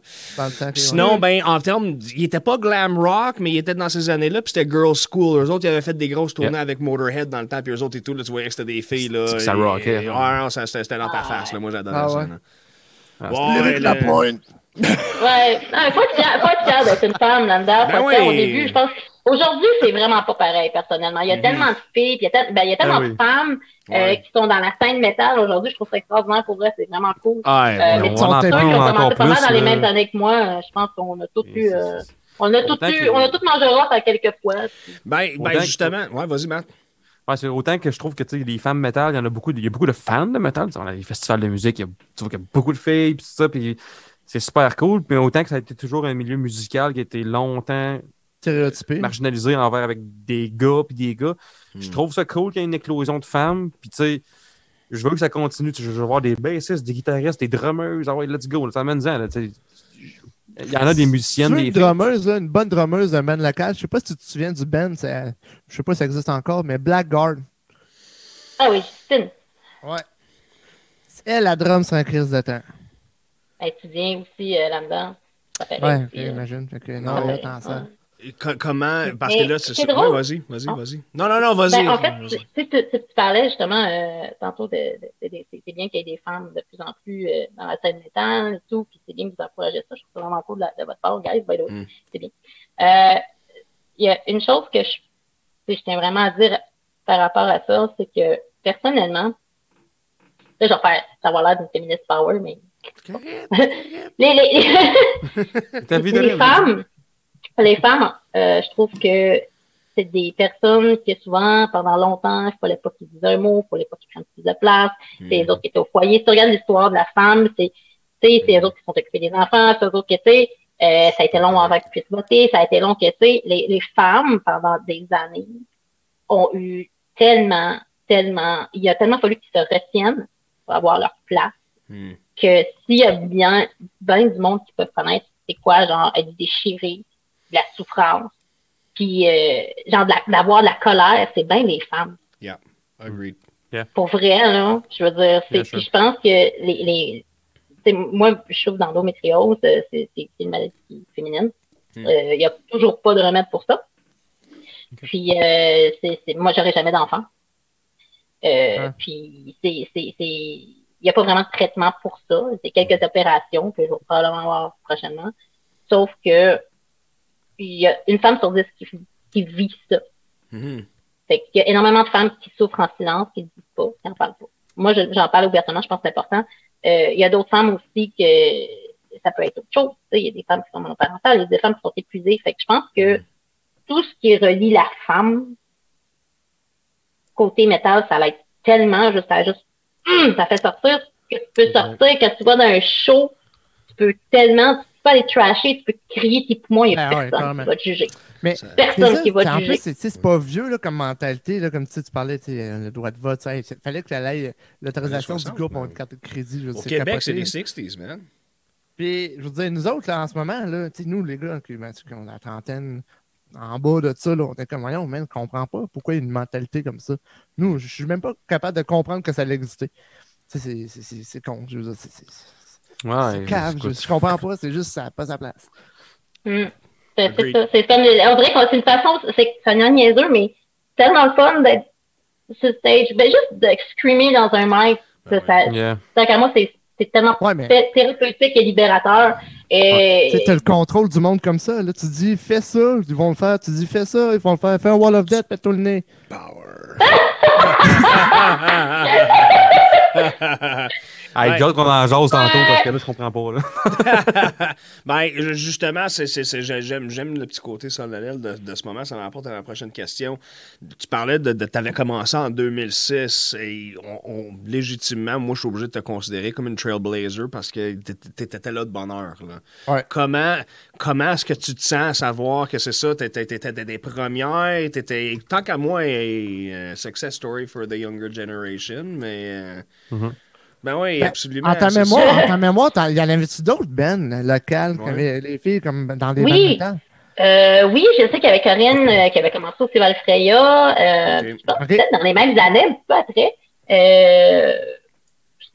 Temps, Sinon, ben, en termes, il était pas glam rock, mais il était dans ces années-là, puis c'était girl school. Eux autres, ils avaient fait des grosses tournées Yeah. avec Motorhead dans le temps, puis eux autres et tout, là, tu voyais que c'était des filles, là. C'est que ça et- rockait. et- Ouais, non, ça, c'était c'était dans ta face, là. Moi, j'adorais Ah ça. ouais. Ah, Ouais, Lyric là- Lapointe. Ouais, non, mais faut être fier, d'être une femme là-dedans. Ben oui. au début, je pense. Aujourd'hui, c'est vraiment pas pareil, personnellement. Il y a Mhm. tellement de filles, puis il y a, ben, il y a tellement Ah oui. de femmes euh, Ouais. qui sont dans la scène métal aujourd'hui. Je trouve ça extraordinaire pour vrai, c'est vraiment cool. Ah, Euh, mais on sont en ceux qui ont commencé pas mal dans les mêmes années que moi. euh, Je pense qu'on a tous eu, on a tous Autant eu, on a tous mangé rough à quelques fois. Ben, ben que- justement, ouais, vas-y, Matt. Ouais, c'est autant que je trouve que tu sais, les femmes métal, il y en a beaucoup, il y a beaucoup de fans de métal. On a les festivals de musique, il y a, tu vois qu'il y a beaucoup de filles, puis tout ça, puis c'est super cool. Mais autant que ça a été toujours un milieu musical qui a été longtemps Stéréotypé. marginalisé envers avec des gars puis des gars. Je Hmm. trouve ça cool qu'il y ait une éclosion de femmes. Puis tu sais, je veux que ça continue. Je veux voir des bassistes, des guitaristes, des drummers. Ah ouais, let's go. Ça mène en là, tu sais. Il y en a des musiciennes, des une drummeuse, là, une bonne drummeuse d'un band local. Je sais pas si tu te souviens du band, je sais pas si ça existe encore, mais Blackguard. Ah oui, Justine. Ouais. Elle, la drum, c'est un crise de temps. Tu viens aussi euh, là-dedans. Ouais, là. j'imagine. Fait que non, tant ça. ouais. Comment? Parce Mais que là, c'est ça. Ouais, vas-y, vas-y, Ah. vas-y. Non, non, non, vas-y. Ben, en fait, tu, tu, tu- parlais justement euh, tantôt de, de- de- de- c'est bien qu'il y ait des femmes de plus en plus euh, dans la scène métal et tout, puis c'est bien que vous encouragez ça. Je trouve ça vraiment cool de, la- de votre part, guys, by the way. Mm. C'est bien. Euh, Il y a une chose que je, je tiens vraiment à dire par rapport à ça, c'est que personnellement, là, je vais faire savoir l'air d'une féministe power, mais les, les, les rêve. femmes, les femmes, euh, je trouve que c'est des personnes que souvent, pendant longtemps, il fallait pas qu'ils disent un mot, il fallait pas qu'ils prennent plus de place. C'est les autres qui étaient au foyer. Si tu regardes l'histoire de la femme, c'est, c'est les autres qui sont occupés des enfants, c'est eux autres qui, tu sais, euh, ça a été long avant qu'ils puissent voter, ça a été long que, tu sais, les, les femmes, pendant des années, ont eu tellement, tellement, il a tellement fallu qu'ils se retiennent pour avoir leur place Hmm. que s'il y a bien, bien du monde qui peut connaître c'est quoi, genre, être déchiré, de la souffrance, puis euh, genre d'avoir de la colère, c'est bien les femmes. Agreed. Pour vrai, là, je veux dire, c'est, je pense que les, les moi, je souffre d'endométriose, euh, c'est, c'est, c'est une maladie féminine. Hmm. Euh, Il n'y a toujours pas de remède pour ça. Puis, euh, c'est, c'est, moi, j'aurais jamais d'enfant. Euh, Ah. Puis, c'est, c'est, c'est, il n'y a pas vraiment de traitement pour ça. C'est quelques opérations que je vais probablement avoir prochainement. Sauf que, il y a une femme sur dix qui, qui vit ça. Mhm. Fait qu'il y a énormément de femmes qui souffrent en silence, qui ne disent pas, qui n'en parlent pas. Moi, je- j'en parle ouvertement, je pense que c'est important. Euh, il y a d'autres femmes aussi que ça peut être autre chose. Il y a des femmes qui sont monoparentales, il y a des femmes qui sont épuisées. Fait que je pense que tout ce qui relie la femme, côté métal, ça l'aide tellement, juste juste, hum, ça fait sortir ce que tu peux sortir. Quand tu vas dans un show, tu peux tellement, peux aller trasher, tu peux crier tes poumons, il n'y a ouais, personne qui va te juger. Mais Personne ça, qui va te en juger. plus, c'est tu sais, c'est pas vieux là, comme mentalité, là, comme tu sais, tu parlais, euh, le droit de vote, il fallait que ait l'autorisation du 60, groupe, ben une carte de crédit. Je Au sais, Québec, c'est les 60s, man. Puis, je veux dire, nous autres, là, en ce moment, là, nous, les gars, qui, ben, qui ont la trentaine, en bas de ça, là, on est comme, voyons, on comprend pas pourquoi il y a une mentalité comme ça. Nous, je suis même pas capable de comprendre que ça. Tu sais, c'est- con. Je veux dire, Ouais, cave. Je, je comprends pas, c'est juste ça n'a pas sa place. Hmm. C'est c'est ça. C'est comme, on dirait que c'est une façon, c'est c'est un niaiseux, mais c'est tellement le fun d'être sur stage. Ben, juste de screamer dans un mic, Ben ça, ça, Yeah. qu'à moi, c'est c'est tellement Ouais, mais thé- thérapeutique et libérateur. Et, tu as le contrôle du monde comme ça. Là, tu dis, fais ça, ils vont le faire. Tu dis, fais ça, ils vont le faire. Fais un wall of death, pète-toi le nez. Power. Hey, Ouais. j'ai hâte qu'on en jase tantôt parce que là, je comprends pas. Là. ben, justement, j'aime, le petit côté solennel de, de ce moment. Ça m'apporte à ma prochaine question. Tu parlais de, de tu avais commencé en 2006 et on, on- légitimement, moi, je suis obligé de te considérer comme une trailblazer parce que tu étais là de bonne heure. là. Ouais. Comment, comment est-ce que tu te sens à savoir que c'est ça? Tu étais des premières, t'étais, tant qu'à moi, un success story for the younger generation, mais. Mhm. Ben oui, Ben, absolument. En ta mémoire, ça. en ta mémoire, il y en avait-tu d'autres, Ben, locales, Ouais. les filles comme dans des Oui. métal? euh, oui, je sais qu'il y avait Corinne euh, qui avait commencé au Festival Freya, euh, Ok. je pense Ok. peut-être dans les mêmes années, un peu après. Euh,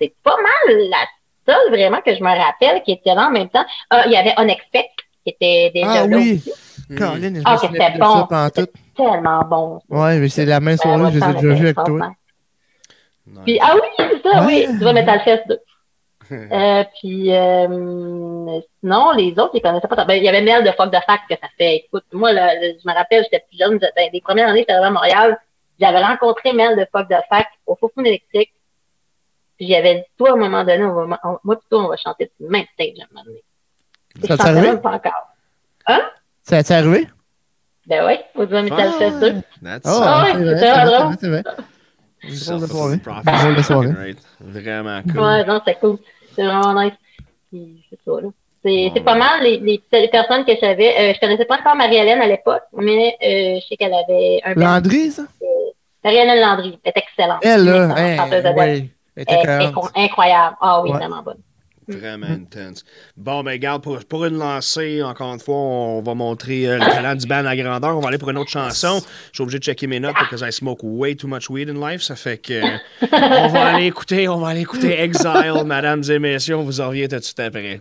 c'est pas mal la seule vraiment que je me rappelle qui était là en même temps. Ah, il y avait Unexpect qui était déjà Ah là oui. aussi. Je Ah, me que souviens c'était de ça bon. pendant tout. C'était tellement bon. Ouais, mais c'est la même Euh, soirée, moi, je les ça ai en déjà vus avec toi. Nice. Puis, ah oui, c'est ça, Ouais. oui, tu vas Metal Fest 2. Euh, puis euh, sinon, les autres, ils connaissaient pas. tant. Ben, il y avait Mel de Fuck de Fact que ça fait. Écoute, moi, là, je me rappelle, j'étais plus jeune, ben, les premières années, j'étais arrivé à Montréal. J'avais rencontré Mel de Fuck de Fact au Foufoune électrique. Puis j'avais dit, toi, à un moment donné, on va, on- moi, plutôt, on va chanter sur le même stage à un moment donné. Ça je t'est arrivé? même pas encore. Ça t'est arrivé? Ben oui, au Metal Ah. Fest 2. That's Oh, Ah vrai, c'est vrai, drôle. de soirée. Drôle de soirée. Vraiment cool. Ouais, non, c'est cool. C'est vraiment nice. C'est ça, là. C'est Bon, pas mal les, les, les personnes que j'avais. Euh, je connaissais pas encore Marie-Hélène à l'époque, mais euh, je sais qu'elle avait un. Landry, ça? Marie-Hélène Landry, elle est excellente. Elle, là, excellente hein, ouais. Elle était Elle incroyable. Ah oui, Ouais. vraiment bonne. Vraiment intense. Bon, ben, garde, pour, pour une lancée, encore une fois, on va montrer euh, le talent du band à grandeur. On va aller pour une autre chanson. Je suis obligé de checker mes notes parce que I smoke way too much weed in life. Ça fait que euh, on va aller écouter, on va aller écouter Exile, mesdames et messieurs. On vous en revient tout de suite après.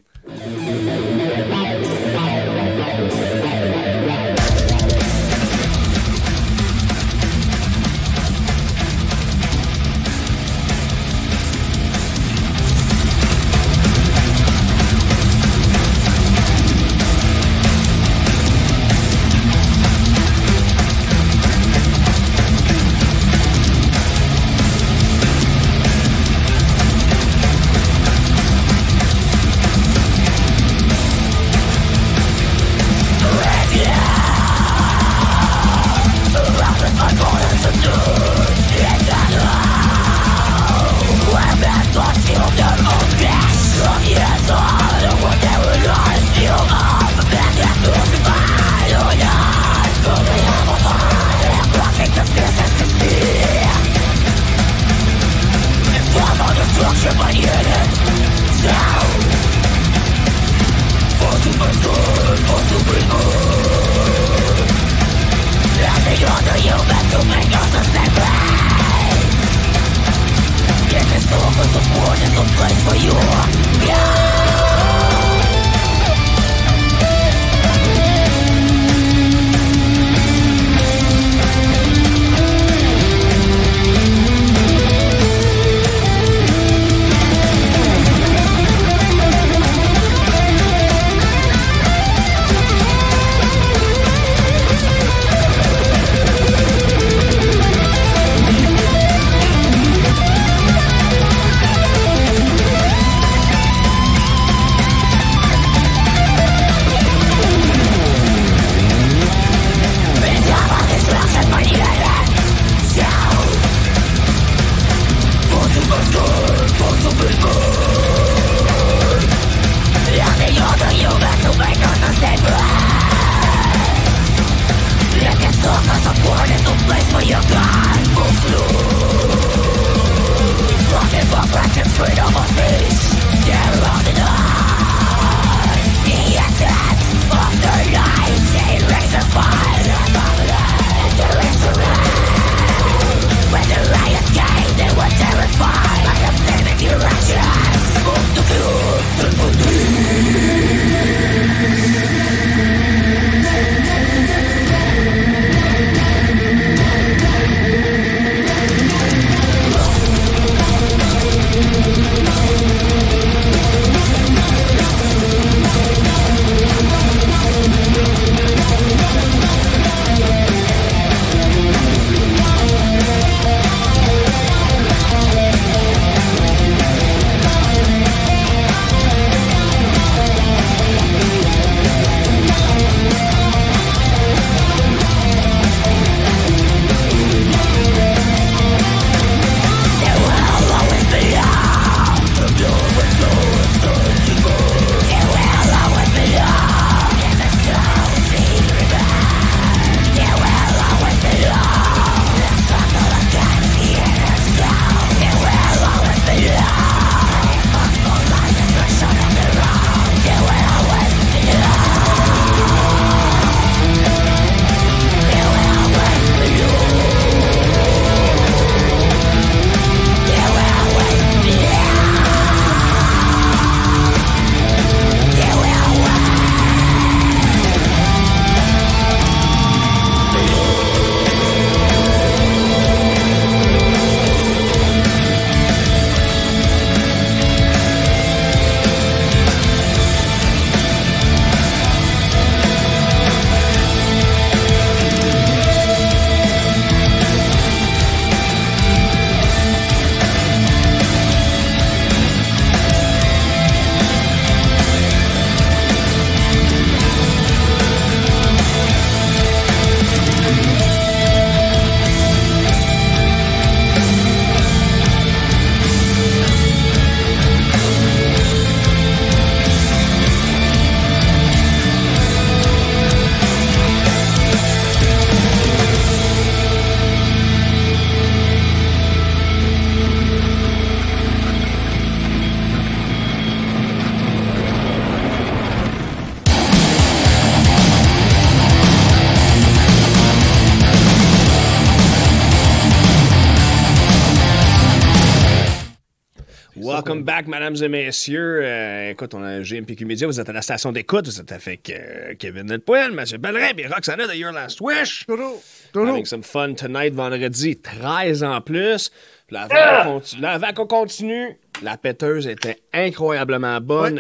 Welcome back, mesdames et messieurs. Euh, écoute, on a GMPQ Media, vous êtes à la station d'écoute, vous êtes avec euh, Kevin Delpoil, M. Bellerin et Roxana de Your Last Wish. Toujours. Toujours. Having some fun tonight, vendredi 13 en plus. Puis là, avant qu'on continue- la péteuse était incroyablement bonne.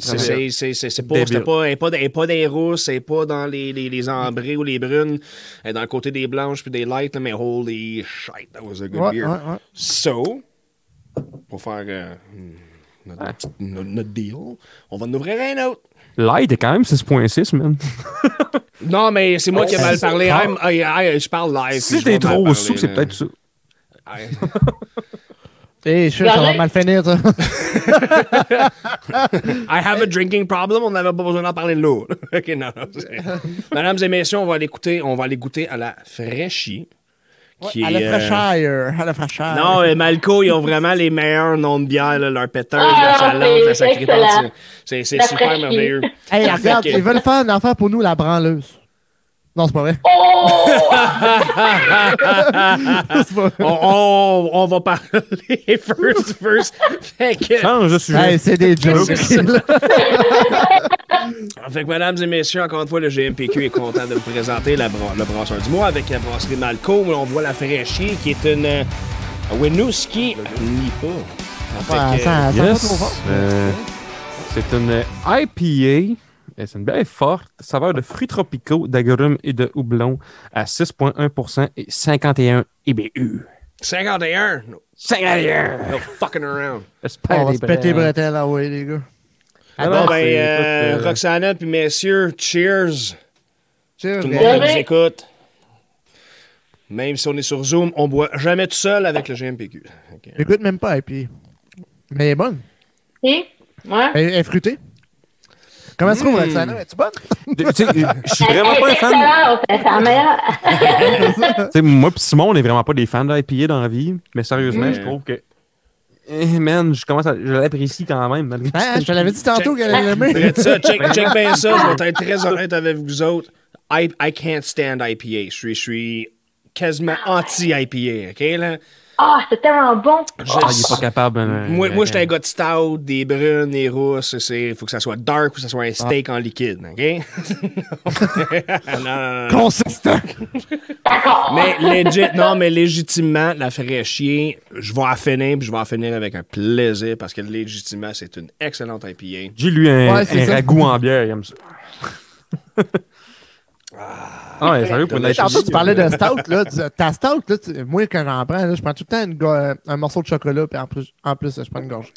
C'est- pas, c'était pas, elle pas, pas des rousses, elle pas dans les, les, les ambrées ou les brunes. Elle est dans le côté des blanches puis des lights, mais holy shit, that was a good beer. So, pour faire euh, notre, petite- notre- notre deal, on va en ouvrir un autre. Light est quand même 6.6, man. Non, mais c'est moi qui ai mal parlé. Ah. I'm- I- I- je parle live. Si t'es trop parler, sous, c'est peut-être ça. Eh, je ça va mal finir, ça. I have a drinking problem. On n'avait pas besoin d'en parler là. OK, non, non. c'est- Mesdames et messieurs, on va aller goûter, on va aller goûter à la fraîchie. Qui à est, la euh. À la fraîcheur. Non, euh, Malco, ils ont vraiment les meilleurs noms de bière, là, leur péteuse, Ah, la chalante, la sacripante. C'est super fraîchie. merveilleux. Hey, regarde, ils veulent faire un affaire pour nous, la branleuse. Non, c'est pas vrai. Oh! pas vrai. on, on, on va parler first, first. Fait que, Change de sujet. Hey, c'est des jokes. Fait que, mesdames et messieurs, encore une fois, le GMPQ est content de vous présenter la bra- le brasseur du mois avec la brasserie Malco. On voit la fraîchie qui est une euh, Winooski Nipa. Fait que, Yes. Euh, c'est une IPA. C'est une belle forte saveur de fruits tropicaux, d'agrumes et de houblon à 6,1% et 51 IBU. 51. No, 51! no fucking around. On va les se péter bretelles, ah ouais, les gars. Ah bon, non, ben, euh, écoute, euh, Roxana puis messieurs, cheers. Cheers, Tout le monde nous écoute. Même si on est sur Zoom, on boit jamais tout seul avec le GMPQ. Ok. J'écoute même pas, et puis. Mais elle est bonne. Si? Ouais. Elle, elle est fruitée. Comment se trouve, Mm. Roxana? Es-tu bonne? tu sais, Je suis vraiment pas un fan. Moi et Simon, on est vraiment pas des fans d'IPA dans la vie, mais sérieusement, Mm. je trouve que. Eh, man, je commence à. Je l'apprécie quand même, malgré Hein, je te l'avais dit tantôt qu'elle allait l'aimer. Ça, check, check bien ça, je vais être très honnête avec vous autres. I, I can't stand IPA. Je suis, je suis quasiment anti-IPA, OK, là? Ah, c'est tellement bon. Je- Ah, il est pas capable. euh, moi, moi euh, j'étais un gars de stout, des brunes, des rousses. Il faut que ça soit dark ou que ça soit un steak en liquide, OK? non, non, non, non. Consistant. D'accord. Mais legit, non, mais légitimement, la fraîchier, je vais en finir, puis je vais en finir avec un plaisir parce que légitimement, c'est une excellente IPA. J'ai lu un, Ouais, c'est un ragoût en bière, il aime ça. ah ouais, sérieux, pour. Tantôt, tu parlais de stout, là. Tu- Ta stout, là, tu- moi, quand j'en prends, là, je prends tout le temps une go- euh, un morceau de chocolat, puis en plus, en plus, je prends une gorge.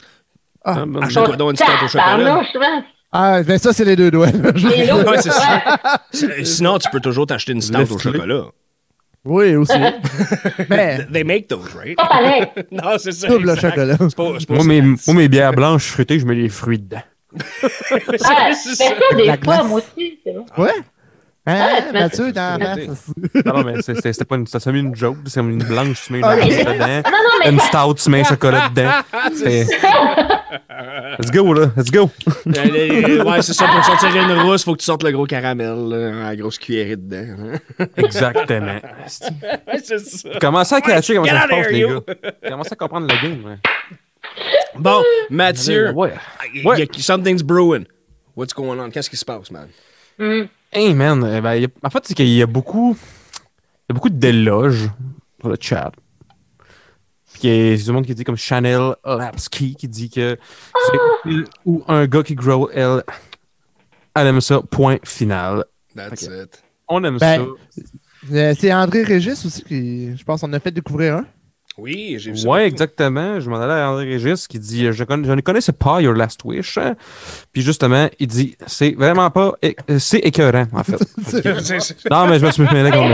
Ah, À ben, donc, une stout au chocolat. Ah, ben ça, c'est les deux doigts. là. Ouais, c'est ça. C'est- Sinon, tu peux toujours t'acheter une stout au chocolat. oui, aussi. Mais, They make those, right? Pas pareil. non, c'est ça. double exact. chocolat. C'est pas, c'est pas Moi, mes, moi, mes bières blanches fruitées, je mets les fruits dedans. Ah, C'est mais ça. ça, des La fois, moi aussi, c'est bon. Ouais? Hein, mets- Mathieu, dans la. Non, non, mais c'était pas une, ça s'est mis une joke. C'est comme une blanche, tu mets une chocolat dedans. Non, non, mais Une ça- stout, tu mets un chocolat dedans. C'est- Let's go, là. Let's go. Euh, ouais, c'est ça. Pour sortir une rousse, faut que tu sortes le gros caramel, là, la grosse cuillerée dedans. hein. Exactement. c'est ça. Commencez à catcher comment ça se passe, les gars? Commencez à comprendre la game. ouais? Bon, Mathieu, Ouais. Ouais. something's brewing. What's going on? Qu'est-ce qui se passe, man? Hum. Hey, man. euh, ben, il y a- en fait, c'est qu'il y a beaucoup. Il y a beaucoup d'éloges sur le chat. Puis il y a du monde qui dit comme Chanel Lapski qui dit que c'est une- ou un gars qui grow elle. Elle aime ça, point final. That's it. On aime Ben, ça. Euh, C'est André Régis aussi qui, je pense, on a fait découvrir un. Oui, j'ai vu ça. Ouais, partout. exactement. Je m'en allais à André Régis qui dit je, conna- je ne connaissais pas Your Last Wish. hein. Puis justement, il dit c'est vraiment pas. é- C'est écœurant, en fait. Non, mais je me suis mêlé comme.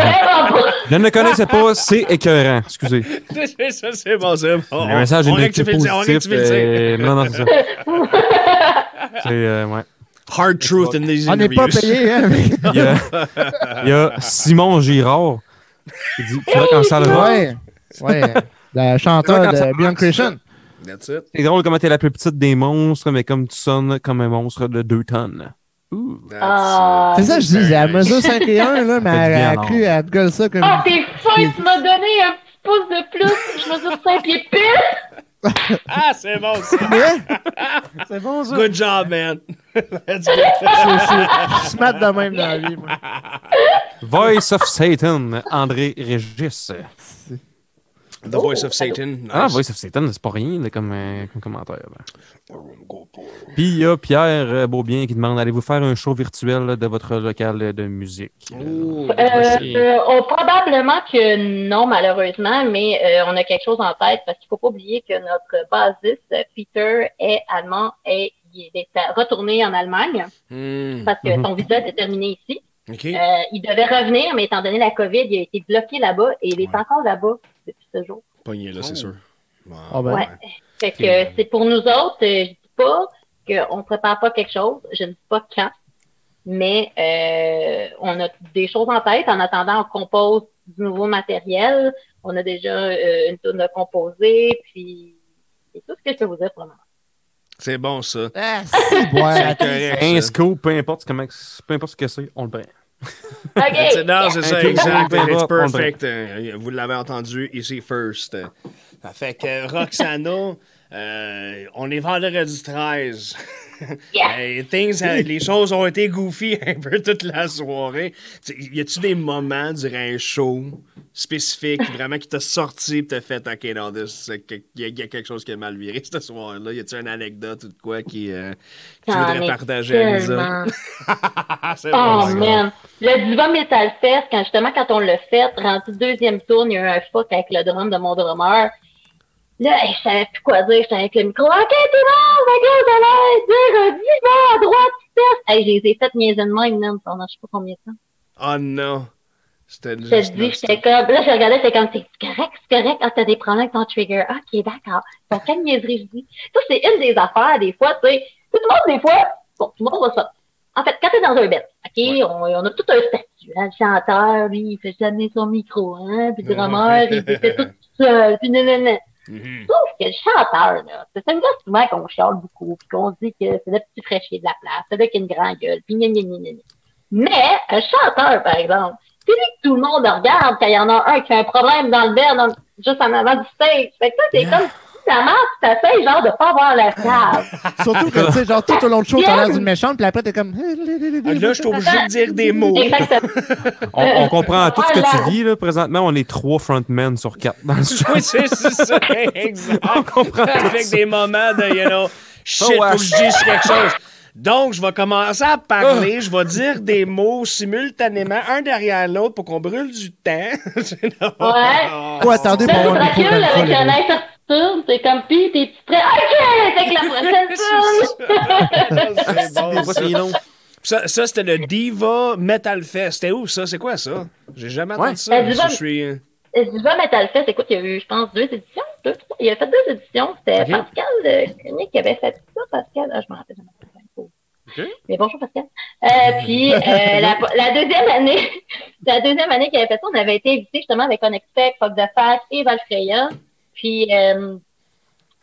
Je ne connaissais pas, c'est écœurant. Excusez. c'est- ça, c'est bon, c'est bon. Le message est on rectifié rectifie le tir, on positif. tir. euh, non, non, c'est ça. C'est, euh, ouais. Hard truth in these On n'est pas payé, hein. Il y, a, il y a Simon Girard qui dit Tu vois quand ça le va Ouais, Quand ça de Beyond it. C'est drôle comment t'es la plus petite des monstres, mais comme tu sonnes comme un monstre de 2 tonnes. Ah. C'est ça, je dis, elle mesure 5 et 1, là, mais elle, a cru, elle te gueule ça comme... Ah, t'es fin, tu m'as donné un petit pouce de plus. Je mesure 5 pieds pile. Ah, c'est bon, ça. C'est bon, ça. Good job, man. Let's go. je suis de même dans la vie, moi. Voice of Satan, André Régis. The Voice of Satan. Nice. Ah, Voice of Satan, c'est pas rien là, comme, euh, comme commentaire. là. Puis il y a Pierre euh, Beaubien qui demande allez-vous faire un show virtuel là, de votre local de musique? Euh, euh, on- probablement que non, malheureusement, mais euh, on a quelque chose en tête parce qu'il faut pas oublier que notre bassiste, Peter, est allemand et il est retourné en Allemagne Hmm, parce que Mhm. son visa était terminé ici. Euh, il devait revenir, mais étant donné la COVID, il a été bloqué là-bas et il est Ouais. encore là-bas depuis ce jour. Pogné, là, c'est sûr. Bon, Ah ben. Ouais. Fait que euh, c'est pour nous autres, euh, je dis pas qu'on prépare pas quelque chose, je ne dis pas quand, mais euh, on a des choses en tête. En attendant, on compose du nouveau matériel. On a déjà euh, une tourne de composée, puis c'est tout ce que je peux vous dire pour le moment. C'est bon, ça. Ah, C'est. Un scoop, peu importe, comment, peu importe ce que c'est, on le prend. That's it. OK! Non, c'est ça, exact. It's perfect. Euh, Vous l'avez entendu ici first. Ça fait que Roxana, euh, on est vendredi 13. Yeah. Things les choses ont été goofy un peu toute la soirée. T'sais, Y a-tu des moments durant un show spécifique vraiment qui t'a sorti et t'a fait OK, non, il y, a- y a quelque chose qui a mal viré ce soir-là? Y a-tu une anecdote ou de quoi qui, euh, que tu J'en voudrais ai partager à nous Oh bon, man! Le Diva Metal Fest, quand justement quand on l'a fait, rendu deuxième tour, il y a eu un fuck avec le drum de mon drummer. Là, je savais plus quoi dire, j'étais avec le micro. Ok, tout le monde, allez dire à droite, test. Hey, je les ai fait niaiser de même, pendant je sais pas combien de temps. Oh non! C'était Je te dis, j'étais comme, là, je regardais, c'était comme, c'est correct, c'est correct, ah, t'as des problèmes avec ton trigger. Ok, d'accord. Donc, quelle niaiserie je dis? Ça, c'est une des affaires, des fois, tu sais. Tout le monde, des fois, bon, tout le monde va ça. En fait, quand t'es dans un bed, ok, on, on a tout un statut, hein, le chanteur, lui, il fait jamais son micro, hein, puis le drummer, il fait tout seul, puis nanana. Mhm. Sauf que le chanteur, là, c'est un gars souvent qu'on chiale beaucoup, puis qu'on dit que c'est le petit fraîchier de la place, c'est là qui a une grande gueule, puis gna gna gna gna gna. Mais, un chanteur, par exemple, c'est lui que tout le monde regarde quand il y en a un qui a un problème dans le dans- juste en avant du stage. Fait que ça, c'est comme si ça marche, ça fait genre de pas avoir la cave. Surtout que, tu sais, genre, tout au long du show, t'as l'air d'une méchante, puis après, t'es comme. Ah, Là, je suis obligé de dire des mots. Exactement. On, on comprend tout ce que tu dis, là. Présentement, on est trois frontmen sur quatre dans le show. Oui, c'est ça, exact. On comprend tout Avec ça. des moments de, you know, shit, Oh, ouais. faut que je dise quelque chose. Donc, je vais commencer à parler, je vais dire des mots simultanément, un derrière l'autre, pour qu'on brûle du temps. Ouais. Ouais, attendez, Là, pour avoir un avec un c'est comme, pis t'es prêt, ok, que la prochaine c'est bon, ça. c'est. Ça, c'était le Diva Metal Fest. C'était où, ça? C'est quoi, ça? J'ai jamais entendu Ouais. ça. Euh, Diva- Je suis... euh, Diva Metal Fest, écoute, il y a eu, je pense, deux éditions, deux, trois. Il a fait deux éditions. C'était. Pascal euh, qui avait fait ça. Pascal, ah, je m'en rappelle jamais. Mais bonjour Pascal. Euh, puis euh, la, la deuxième année, la deuxième année qu'il avait fait ça, on avait été invité justement avec Fuck the Fact et Valfreya. Puis euh,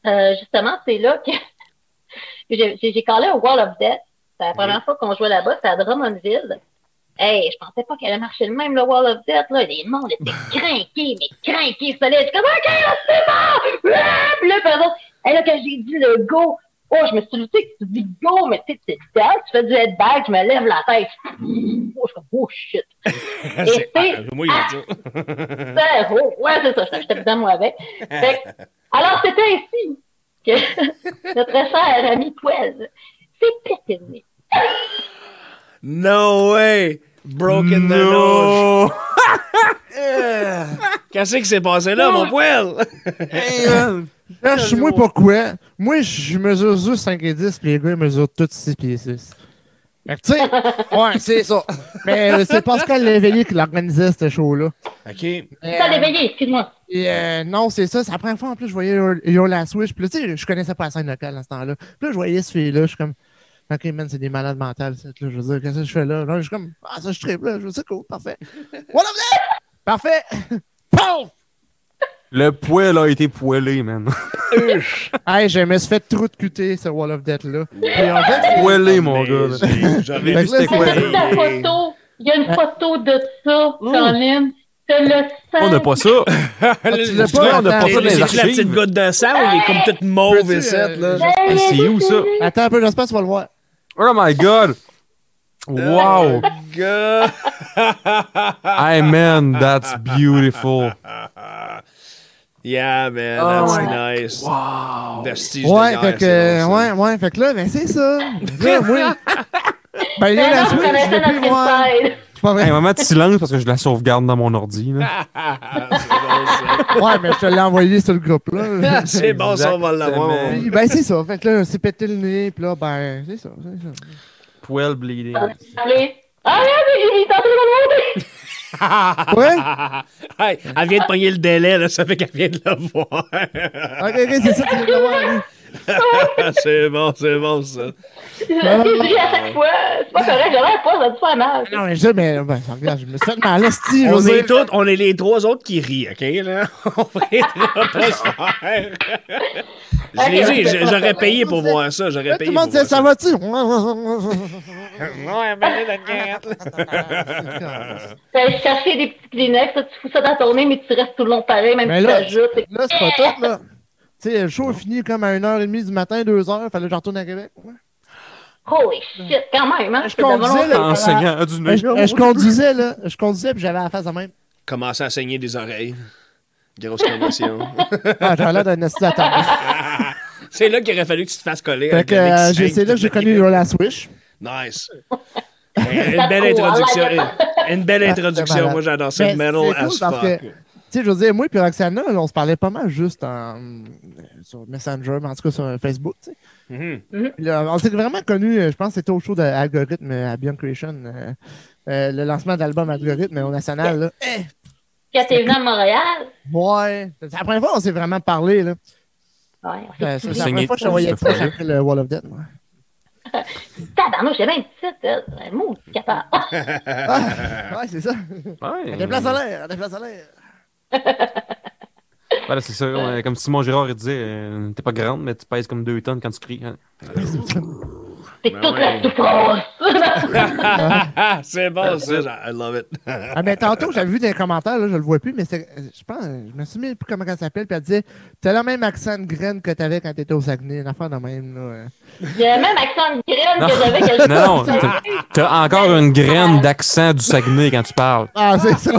euh, justement, c'est là que j'ai collé un Wall of Death. C'est la première fois qu'on jouait là-bas, c'était à Drummondville. Hey, je pensais pas qu'elle allait marcher le même, le Wall of Death, là. Les mondes étaient craqués, mais craqués, solides. Je suis comme, OK, c'est bon! Puis hey, là, quand j'ai dit le go, oh, je me suis que tu dis go, mais tu sais, tu tu fais du headbag, je me lève la tête. Oh, je suis comme, oh shit. c'est- c'est- ah, moi, il a dit ça. C'est- oh, ouais, c'est ça, j'étais dedans, moi, avec. Fait alors, c'était ainsi que notre cher ami Poel s'est pété. No way! Broken the nose. No! Euh, Qu'est-ce qui s'est passé là, mon poil? Hey, man. Là, je suis moi pourquoi. Moi, je mesure juste 5 et 10, puis les gars, ils mesurent tous 6 pieds 6. Fait que, tu sais, ouais, c'est ça. Mais euh, c'est Pascal Léveillé qui l'organisait, ce show-là. OK. Ça l'éveillé, excuse-moi. Euh, non, c'est ça. C'est la première fois en plus je voyais Your Last Wish. Puis là, tu sais, je connaissais pas la scène locale à ce temps-là. Puis là, je voyais ce fille-là. Je suis comme, OK, man, c'est des malades mentales. ça, Là, je veux dire, qu'est-ce que je fais là? Là, je suis comme, ah, ça, je tripe là. Je veux dire, cool, parfait. What up, there? Parfait. Pouf! Le poil a été poêlé, man. Hey, je me suis fait trop de QT, ce Wall of Death là. Puis en fait, Poêlé, mon gars. Fait vu c'était quoi. Il y a une photo de ça, Colin. Le sang. On n'a pas ça. tu l'as Tu pas, vois, on n'a pas ça dans les c'est-tu la archives. petite goutte de sang ou il est comme toute mauve et cette, euh, là? Hey, c'est où, ça? Attends un peu, j'espère que tu vas le voir. Oh my god! Wow! God. Hey man, that's beautiful. Yeah, man, Oh that's my- nice. Wow! Vestige Ouais, de guerre, fait que, c'est bon, ouais, ouais, fait que là, ben c'est ça. Là, moi, ben il y a Mais la Switch, je l'ai plus voir. C'est pas vrai. Hey, un moment de silence parce que je la sauvegarde dans mon ordi. Là. c'est bon, Ouais, mais je te l'ai envoyé sur le groupe, là. C'est bon, ça, on va l'avoir. Ben c'est ça, fait que là, on s'est pété le nez, puis là, ben, c'est ça, c'est ça. Poil bleeding. Allez. Ah, regarde, il est en train de. Ouais? Hey, elle vient de pogner le délai, là, ça fait qu'elle vient de le voir. Ok, ok, c'est ça, tu viens de le voir. c'est bon, c'est bon, ça. Je à chaque fois, c'est pas correct, j'ai l'air ça te faire mal. Non, mais je, mais, ben, regarde, je me suis fait mal, hostie, je On est on est les trois autres qui rient, OK, là? On va pas se faire. Je l'ai dit, j'aurais payé pour voir ça, j'aurais Là, tout payé le monde disait, ça va-tu? Ouais, ben, la guette. T'as cherché des petits Kleenex, tu fous ça dans ton nez, mais tu restes tout le long pareil, même Mais si tu c'est- Là, c'est pas tout, là. Tu sais, le show est fini comme à 1h30 du matin, 2h, fallait que je retourne à Québec. Ouais. Holy shit, quand même, hein? Je conduisais, là. Enseignant du Euh, Je, je conduisais, là. Je conduisais, puis j'avais la face de même. Commencer à saigner des oreilles. Grosse commotion. Ah, j'avais l'air d'un esti d'attente. c'est là qu'il aurait fallu que tu te fasses coller. Fait que euh, j'ai- c'est là que j'ai connu Your Last Wish. Nice. une belle introduction. Une belle introduction. Moi, j'adore ça. Metal as fuck. Tu sais, je veux dire, moi et Roxana, là, on se parlait pas mal juste en, euh, sur Messenger, mais en tout cas sur Facebook, tu sais. Mhm. Là, on s'est vraiment connus, euh, je pense que c'était au show d'Algorithme à Beyond Creation, euh, euh, le lancement d'album Algorithme au national. Là. Eh, Quand t'es venu à Montréal, ouais, c'est la première fois qu'on s'est vraiment parlé. Là. ouais, Euh, C'est la première fois que je te voyais fois-là. après le Wall of Death. moi. Tabarnouche, j'ai même une petite. Un mot, capable. Ouais, c'est ça. Ouais. Elle déplace à l'air, elle déplace à l'air. Voilà, c'est ça. ouais, Comme Simon Girard il disait, euh, t'es pas grande, mais tu pèses comme deux tonnes quand tu cries. hein. C'est Ben toute ouais. la souffrance. c'est bon, ça. I love it. Ah, mais tantôt, j'avais vu dans les commentaires, là, je le vois plus, mais je pense, je me souviens plus comment elle s'appelle, puis elle disait T'as le même accent de graine que t'avais quand t'étais au Saguenay, une affaire de même. Là. J'ai le même accent de graine Non. que j'avais quand j'étais Non, Saguenay. t'as encore une graine d'accent du Saguenay quand tu parles. Ah, c'est ça.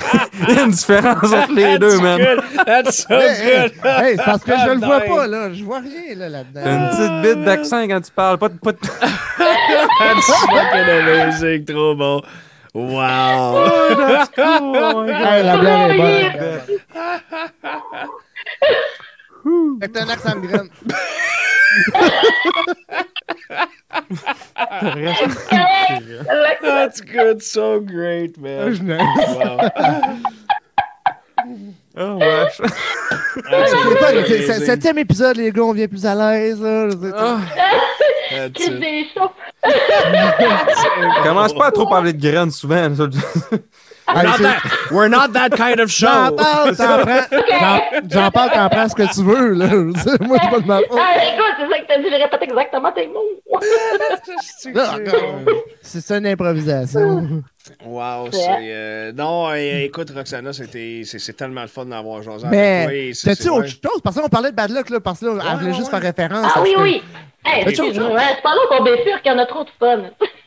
Il y a une différence entre les deux, That's man. good. That's so hey, hey, good. hey, c'est parce que je le vois pas, là. Je vois rien là, là-dedans. Une petite bite d'accent quand tu parles. Pas de, pas de... That's fucking amazing. Trop bon. Wow. Hey, la blague est bonne. Fait que t'as un accent de graine. That's good. So great, man. Je n'ai- Wow. Oh, wesh. Septième épisode, les gars, on vient plus à l'aise. Ah, commence pas à trop parler de graines souvent. Not that, we're not that kind of J'en show. parle, t'en prends. J'en- J'en parle, t'en prends ce que tu veux, là. Je Moi, c'est pas de ma faute. Ah, écoute, c'est ça que t'as dit, je répète exactement tes mots. C'est ça une improvisation. Wow, Ouais. c'est. euh, non, euh, écoute, Roxana, c'était, c'est, c'est tellement le fun d'avoir José avec Mais, toi. et c'est- t'as-tu autre ouais. chose? Parce qu'on parlait de Bad Luck, là, parce que là, elle voulait ouais, juste ouais. faire référence. Ah oui, que- oui. Hey, Fais-tu c'est ouais, pas là qu'on bifurque, il y en a trop de fun.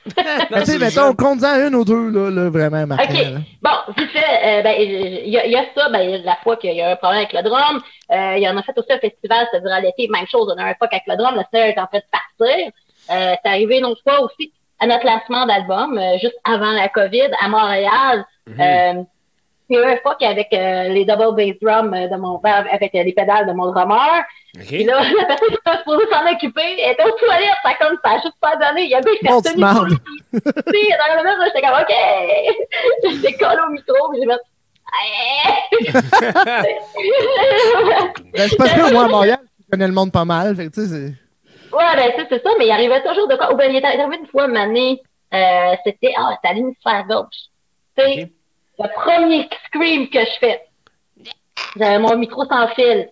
Mais tu sais, mettons, compte-en une ou deux, là, là vraiment, Martin. OK. là. Bon, vite fait, euh, ben, il y, a- il y a ça, ben, la fois qu'il y a eu un problème avec le drum. Euh, il y en a fait aussi un festival, c'est-à-dire à l'été, même chose, on a un fuck avec le drum, le sœur est en de partir. Euh, c'est arrivé une autre fois aussi à notre lancement d'album, euh, juste avant la COVID, à Montréal. Mhm. Euh, il y a eu un fuck avec euh, les double bass drums euh, de mon ben, avec euh, les pédales de mon drummer. Puis OK. là, la personne qui était supposée s'en occuper elle était aux toilettes, ça comme ça a juste pas donné. Il y a un gars qui dans le même, j'étais comme, OK. J'étais collé au micro, puis j'ai fait, Ben, c'est parce que moi, à Montréal, je connais le monde pas mal. Fait que, tu sais, c'est. Ouais, ben, tu sais, c'est ça, mais il arrivait toujours de quoi? Ou ben, il est arrivé une fois, année, euh, c'était, ah, c'était à l'hémisphère gauche. Ok. le premier scream que je fais, j'avais mon micro sans fil.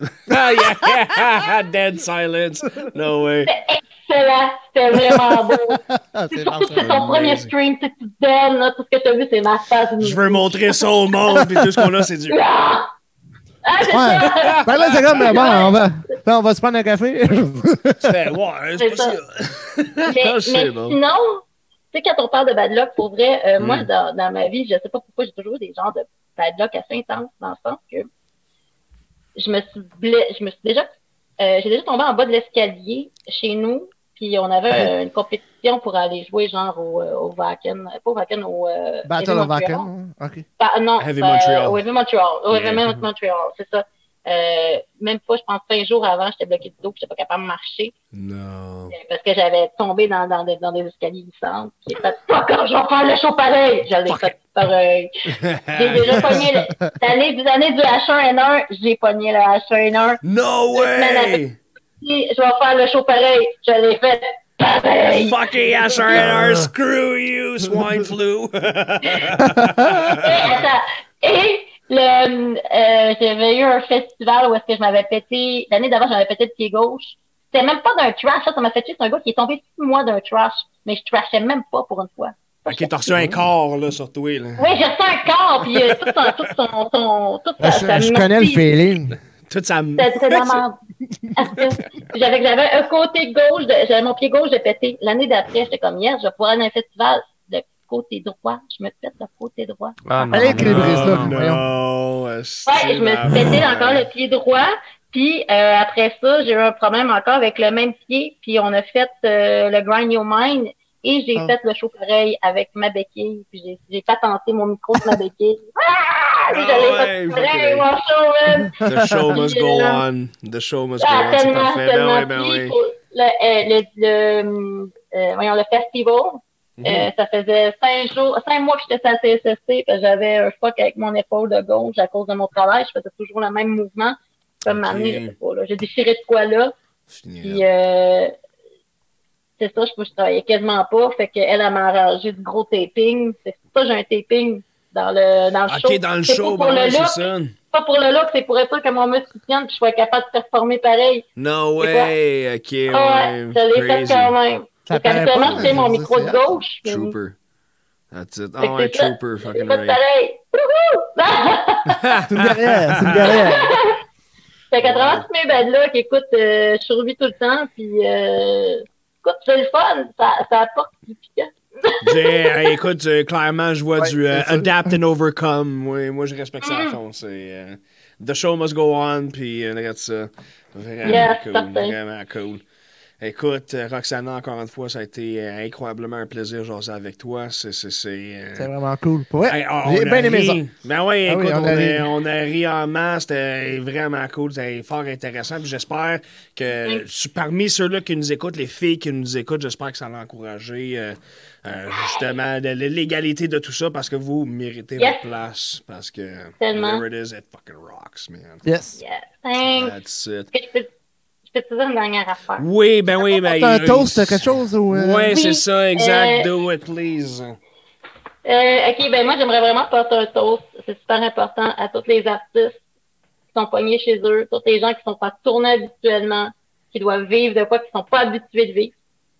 Ah, yeah, yeah. Dead silence. No way. Excellent. C'était vraiment beau. C'est surtout que c'est ton premier stream, tu sais, tu te donnes, là, tout ce que tu as vu, c'est ma face. Je veux montrer ça au monde, puis tout ce qu'on a, c'est du. Ah! Ah, c'est Ouais. ça! Ben là, c'est comme, bon, on va, là, on va se prendre un café. Tu fais, ouais, c'est pas ça. Mais, Ah, mais sinon, tu sais, quand on parle de bad luck, pour vrai, euh, Mm. moi, dans, dans ma vie, je sais pas pourquoi j'ai toujours des genres de bad luck assez intenses, dans le sens que je me suis blessée, je me suis déjà, euh, j'ai déjà tombé en bas de l'escalier chez nous, puis on avait euh, une compétition pour aller jouer genre au, euh, au Vaken, pas au Vaken, au euh, Battle Heavy of. Vacan. hein? OK. Bah, non, Heavy euh, Montreal. Au Heavy Montreal. Au Heavy Yeah. Montreal, c'est ça. Euh, même pas, je pense, cinq jours avant, j'étais bloquée de dos, puis j'étais pas capable de marcher. Non. Parce que j'avais tombé dans, dans, des, dans des escaliers glissants. J'ai fait, fuck je vais faire le show pareil. Fuck fait pareil. J'ai déjà pogné le- l'année du, l'année du H1N1, j'ai pogné le H1N1. No way! Je vais faire le show pareil. Je l'ai fait pareil. Fucking HRNR, screw you, swine flu! Et, attends, et le, euh, j'avais eu un festival où est-ce que je m'avais pété, l'année d'avant, j'avais pété le pied gauche. C'était même pas d'un trash, ça, ça m'a fait. C'est un gars qui est tombé six mois d'un trash, mais je trashais même pas pour une fois. ok, t'as reçu un corps, là, sur toi, là. Oui, j'ai reçu un corps, puis euh, tout son, tout son, sa, je, sa je connais le feeling. Toute sa. C'était. J'avais, j'avais un côté gauche, de- j'avais mon pied gauche de pété. L'année d'après, j'étais comme hier, je vais pouvoir aller à un festival de côté droit. Je me pète le côté droit. Ah, non, Allez, équilibrer ça. Voyons. non, Ouais, je me suis pété encore le pied droit. Puis euh, après ça, j'ai eu un problème encore avec le même pied. Puis on a fait euh, le Grind Your Mind et j'ai Ah. fait le show pareil avec ma béquille. Puis j'ai, j'ai patenté mon micro sur ma béquille. Ah! Ah ouais, ok. mon show, man. The show must go Yeah. on. The show must go Ah, on. C'est tellement, parfait. Ben tellement. oui, ben oui. pour le, euh, le, le, euh, voyons, le festival, Mhm. euh, ça faisait cinq jours, cinq mois que j'étais sur la CSST, j'avais un choc avec mon épaule de gauche à cause de mon travail. Je faisais toujours le même mouvement. Comme Ok. m'amener, je sais pas, là. J'ai déchiré de quoi là. Fini, Puis, là. euh, c'est ça, je, je travaillais quasiment pas. Fait qu'elle, elle m'a arrangé du gros taping. C'est pour ça que j'ai un taping dans le, dans le show. Ok, dans le show, pas pour ben le ouais, c'est look, ça. pas pour le look, c'est pour être sûr que mon muscle tienne, puis je sois capable de performer pareil. No way. Ok, Ah ouais, ouais. je l'ai fait quand même. Ça habituellement, fais mon micro de gauche. Trooper. That's it. Oh, c'est ça. Trooper. J'ai Fucking right. pareil. Wouhou! C'est une guerrière, c'est une guerrière. fait qu'à travers tous mes bad luck, écoute, euh, je survis tout le temps, puis euh, c'est le fun, ça, ça apporte du piquant. J'ai- écoute, euh, clairement, je vois Ouais, du euh, adapt and overcome. Oui, moi, je respecte ça à Mm. fond. C'est euh, The show must go on, puis euh, regarde ça. Vraiment Yes, cool. certain. Vraiment cool. Écoute, euh, Roxana, encore une fois, ça a été euh, incroyablement un plaisir de jaser avec toi. C'est. c'est, c'est, euh, C'est vraiment cool. Vrai, Hey, on- j'ai on bien a aimé ça. Ben oui, Ah oui, écoute, on on, a ri. on a ri en masse. C'était vraiment cool. C'était fort intéressant. Puis j'espère que Oui. parmi ceux-là qui nous écoutent, les filles qui nous écoutent, j'espère que ça va encourager euh, euh, justement de- l'égalité de tout ça parce que vous méritez Yes. votre place. Parce que Tellement. whatever it is, it fucking rocks, man. Yes. Thanks. That's it. Peux, te dire une dernière affaire? Oui, ben oui, ben. T'as un toast, quelque chose ou. euh, Ouais, Oui. c'est ça, exact. Euh, Do it, please. Euh, ok, ben moi j'aimerais vraiment passer un toast. C'est super important à tous les artistes qui sont poignés chez eux, tous les gens qui sont pas tournés habituellement, qui doivent vivre de quoi qu'ils sont pas habitués de vivre,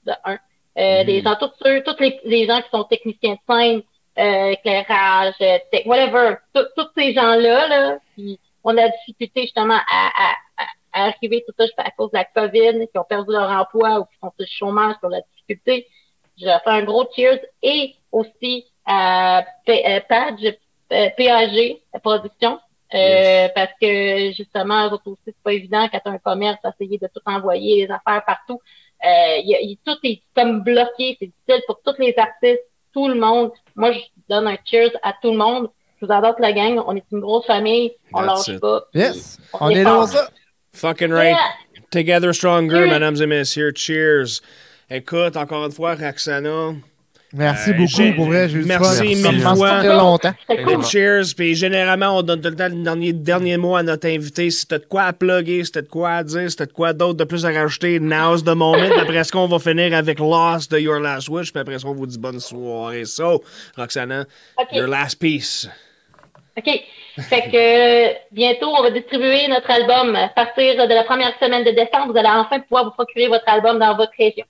de un. Euh, Mhm. Des gens, tous ceux, tous les, les gens qui sont techniciens de scène, euh, éclairage, tech- whatever, tous ces gens-là, là, qui ont de la difficulté justement à, à, à, à arriver tout ça à cause de la COVID, qui ont perdu leur emploi ou qui sont sur le chômage, qui ont de la difficulté. Je fais un gros cheers et aussi à euh, Page, PAG Production. Euh, Yes. Parce que justement, eux autres aussi, c'est pas évident quand t'as un commerce, essayer de tout envoyer, les affaires partout. Euh, il y a- il- tout est comme bloqué, c'est difficile pour tous les artistes, tout le monde. Moi, je donne un cheers à tout le monde. Je vous adore la gang, on est une grosse famille, on That's lâche it. pas. Yes. On est là pour ça. Fucking right. Yeah. Together stronger, Cheers. mesdames et messieurs. Cheers. Écoute, encore une fois, Roxana. Merci Euh, beaucoup pour vrai. Merci mille fois. longtemps. Cool. Cheers. Puis généralement, on donne tout le temps le dernier, dernier mot à notre invité. Si t'as de quoi à plugger, si t'as de quoi à dire, si t'as de quoi d'autre de plus à rajouter, now's the moment. Puis après ça, on va finir avec Lost de Your Last Wish? Puis après ça, on vous dit bonne soirée? So, Roxana, Ok. your last piece. OK. Fait que euh, bientôt, on va distribuer notre album. À partir de la première semaine de décembre, vous allez enfin pouvoir vous procurer votre album dans votre région.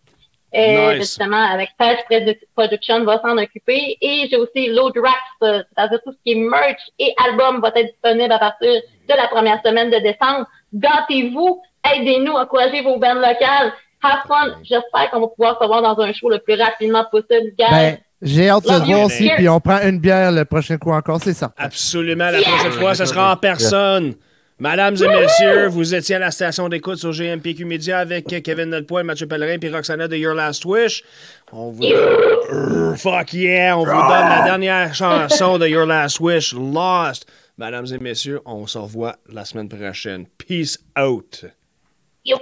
Euh, Nice. Justement, avec Page Produ- Production va s'en occuper. Et j'ai aussi Load Racks, euh, c'est-à-dire tout ce qui est merch et album va être disponible à partir de la première semaine de décembre. Gâtez-vous, aidez-nous, encouragez vos bandes locales. Have fun. J'espère qu'on va pouvoir se voir dans un show le plus rapidement possible. Guys, Ben, j'ai hâte de voir aussi, puis on prend une bière le prochain coup encore, c'est certain. Absolument. La Yeah! prochaine fois, ce sera en personne. Mesdames et messieurs, vous étiez à la station d'écoute sur GMPQ Media avec Kevin Nelpoil, Mathieu Pellerin et Roxana de Your Last Wish. On vous Euh, fuck yeah, on vous donne la dernière chanson de Your Last Wish, Lost. Mesdames et messieurs, on se revoit la semaine prochaine. Peace out. yo.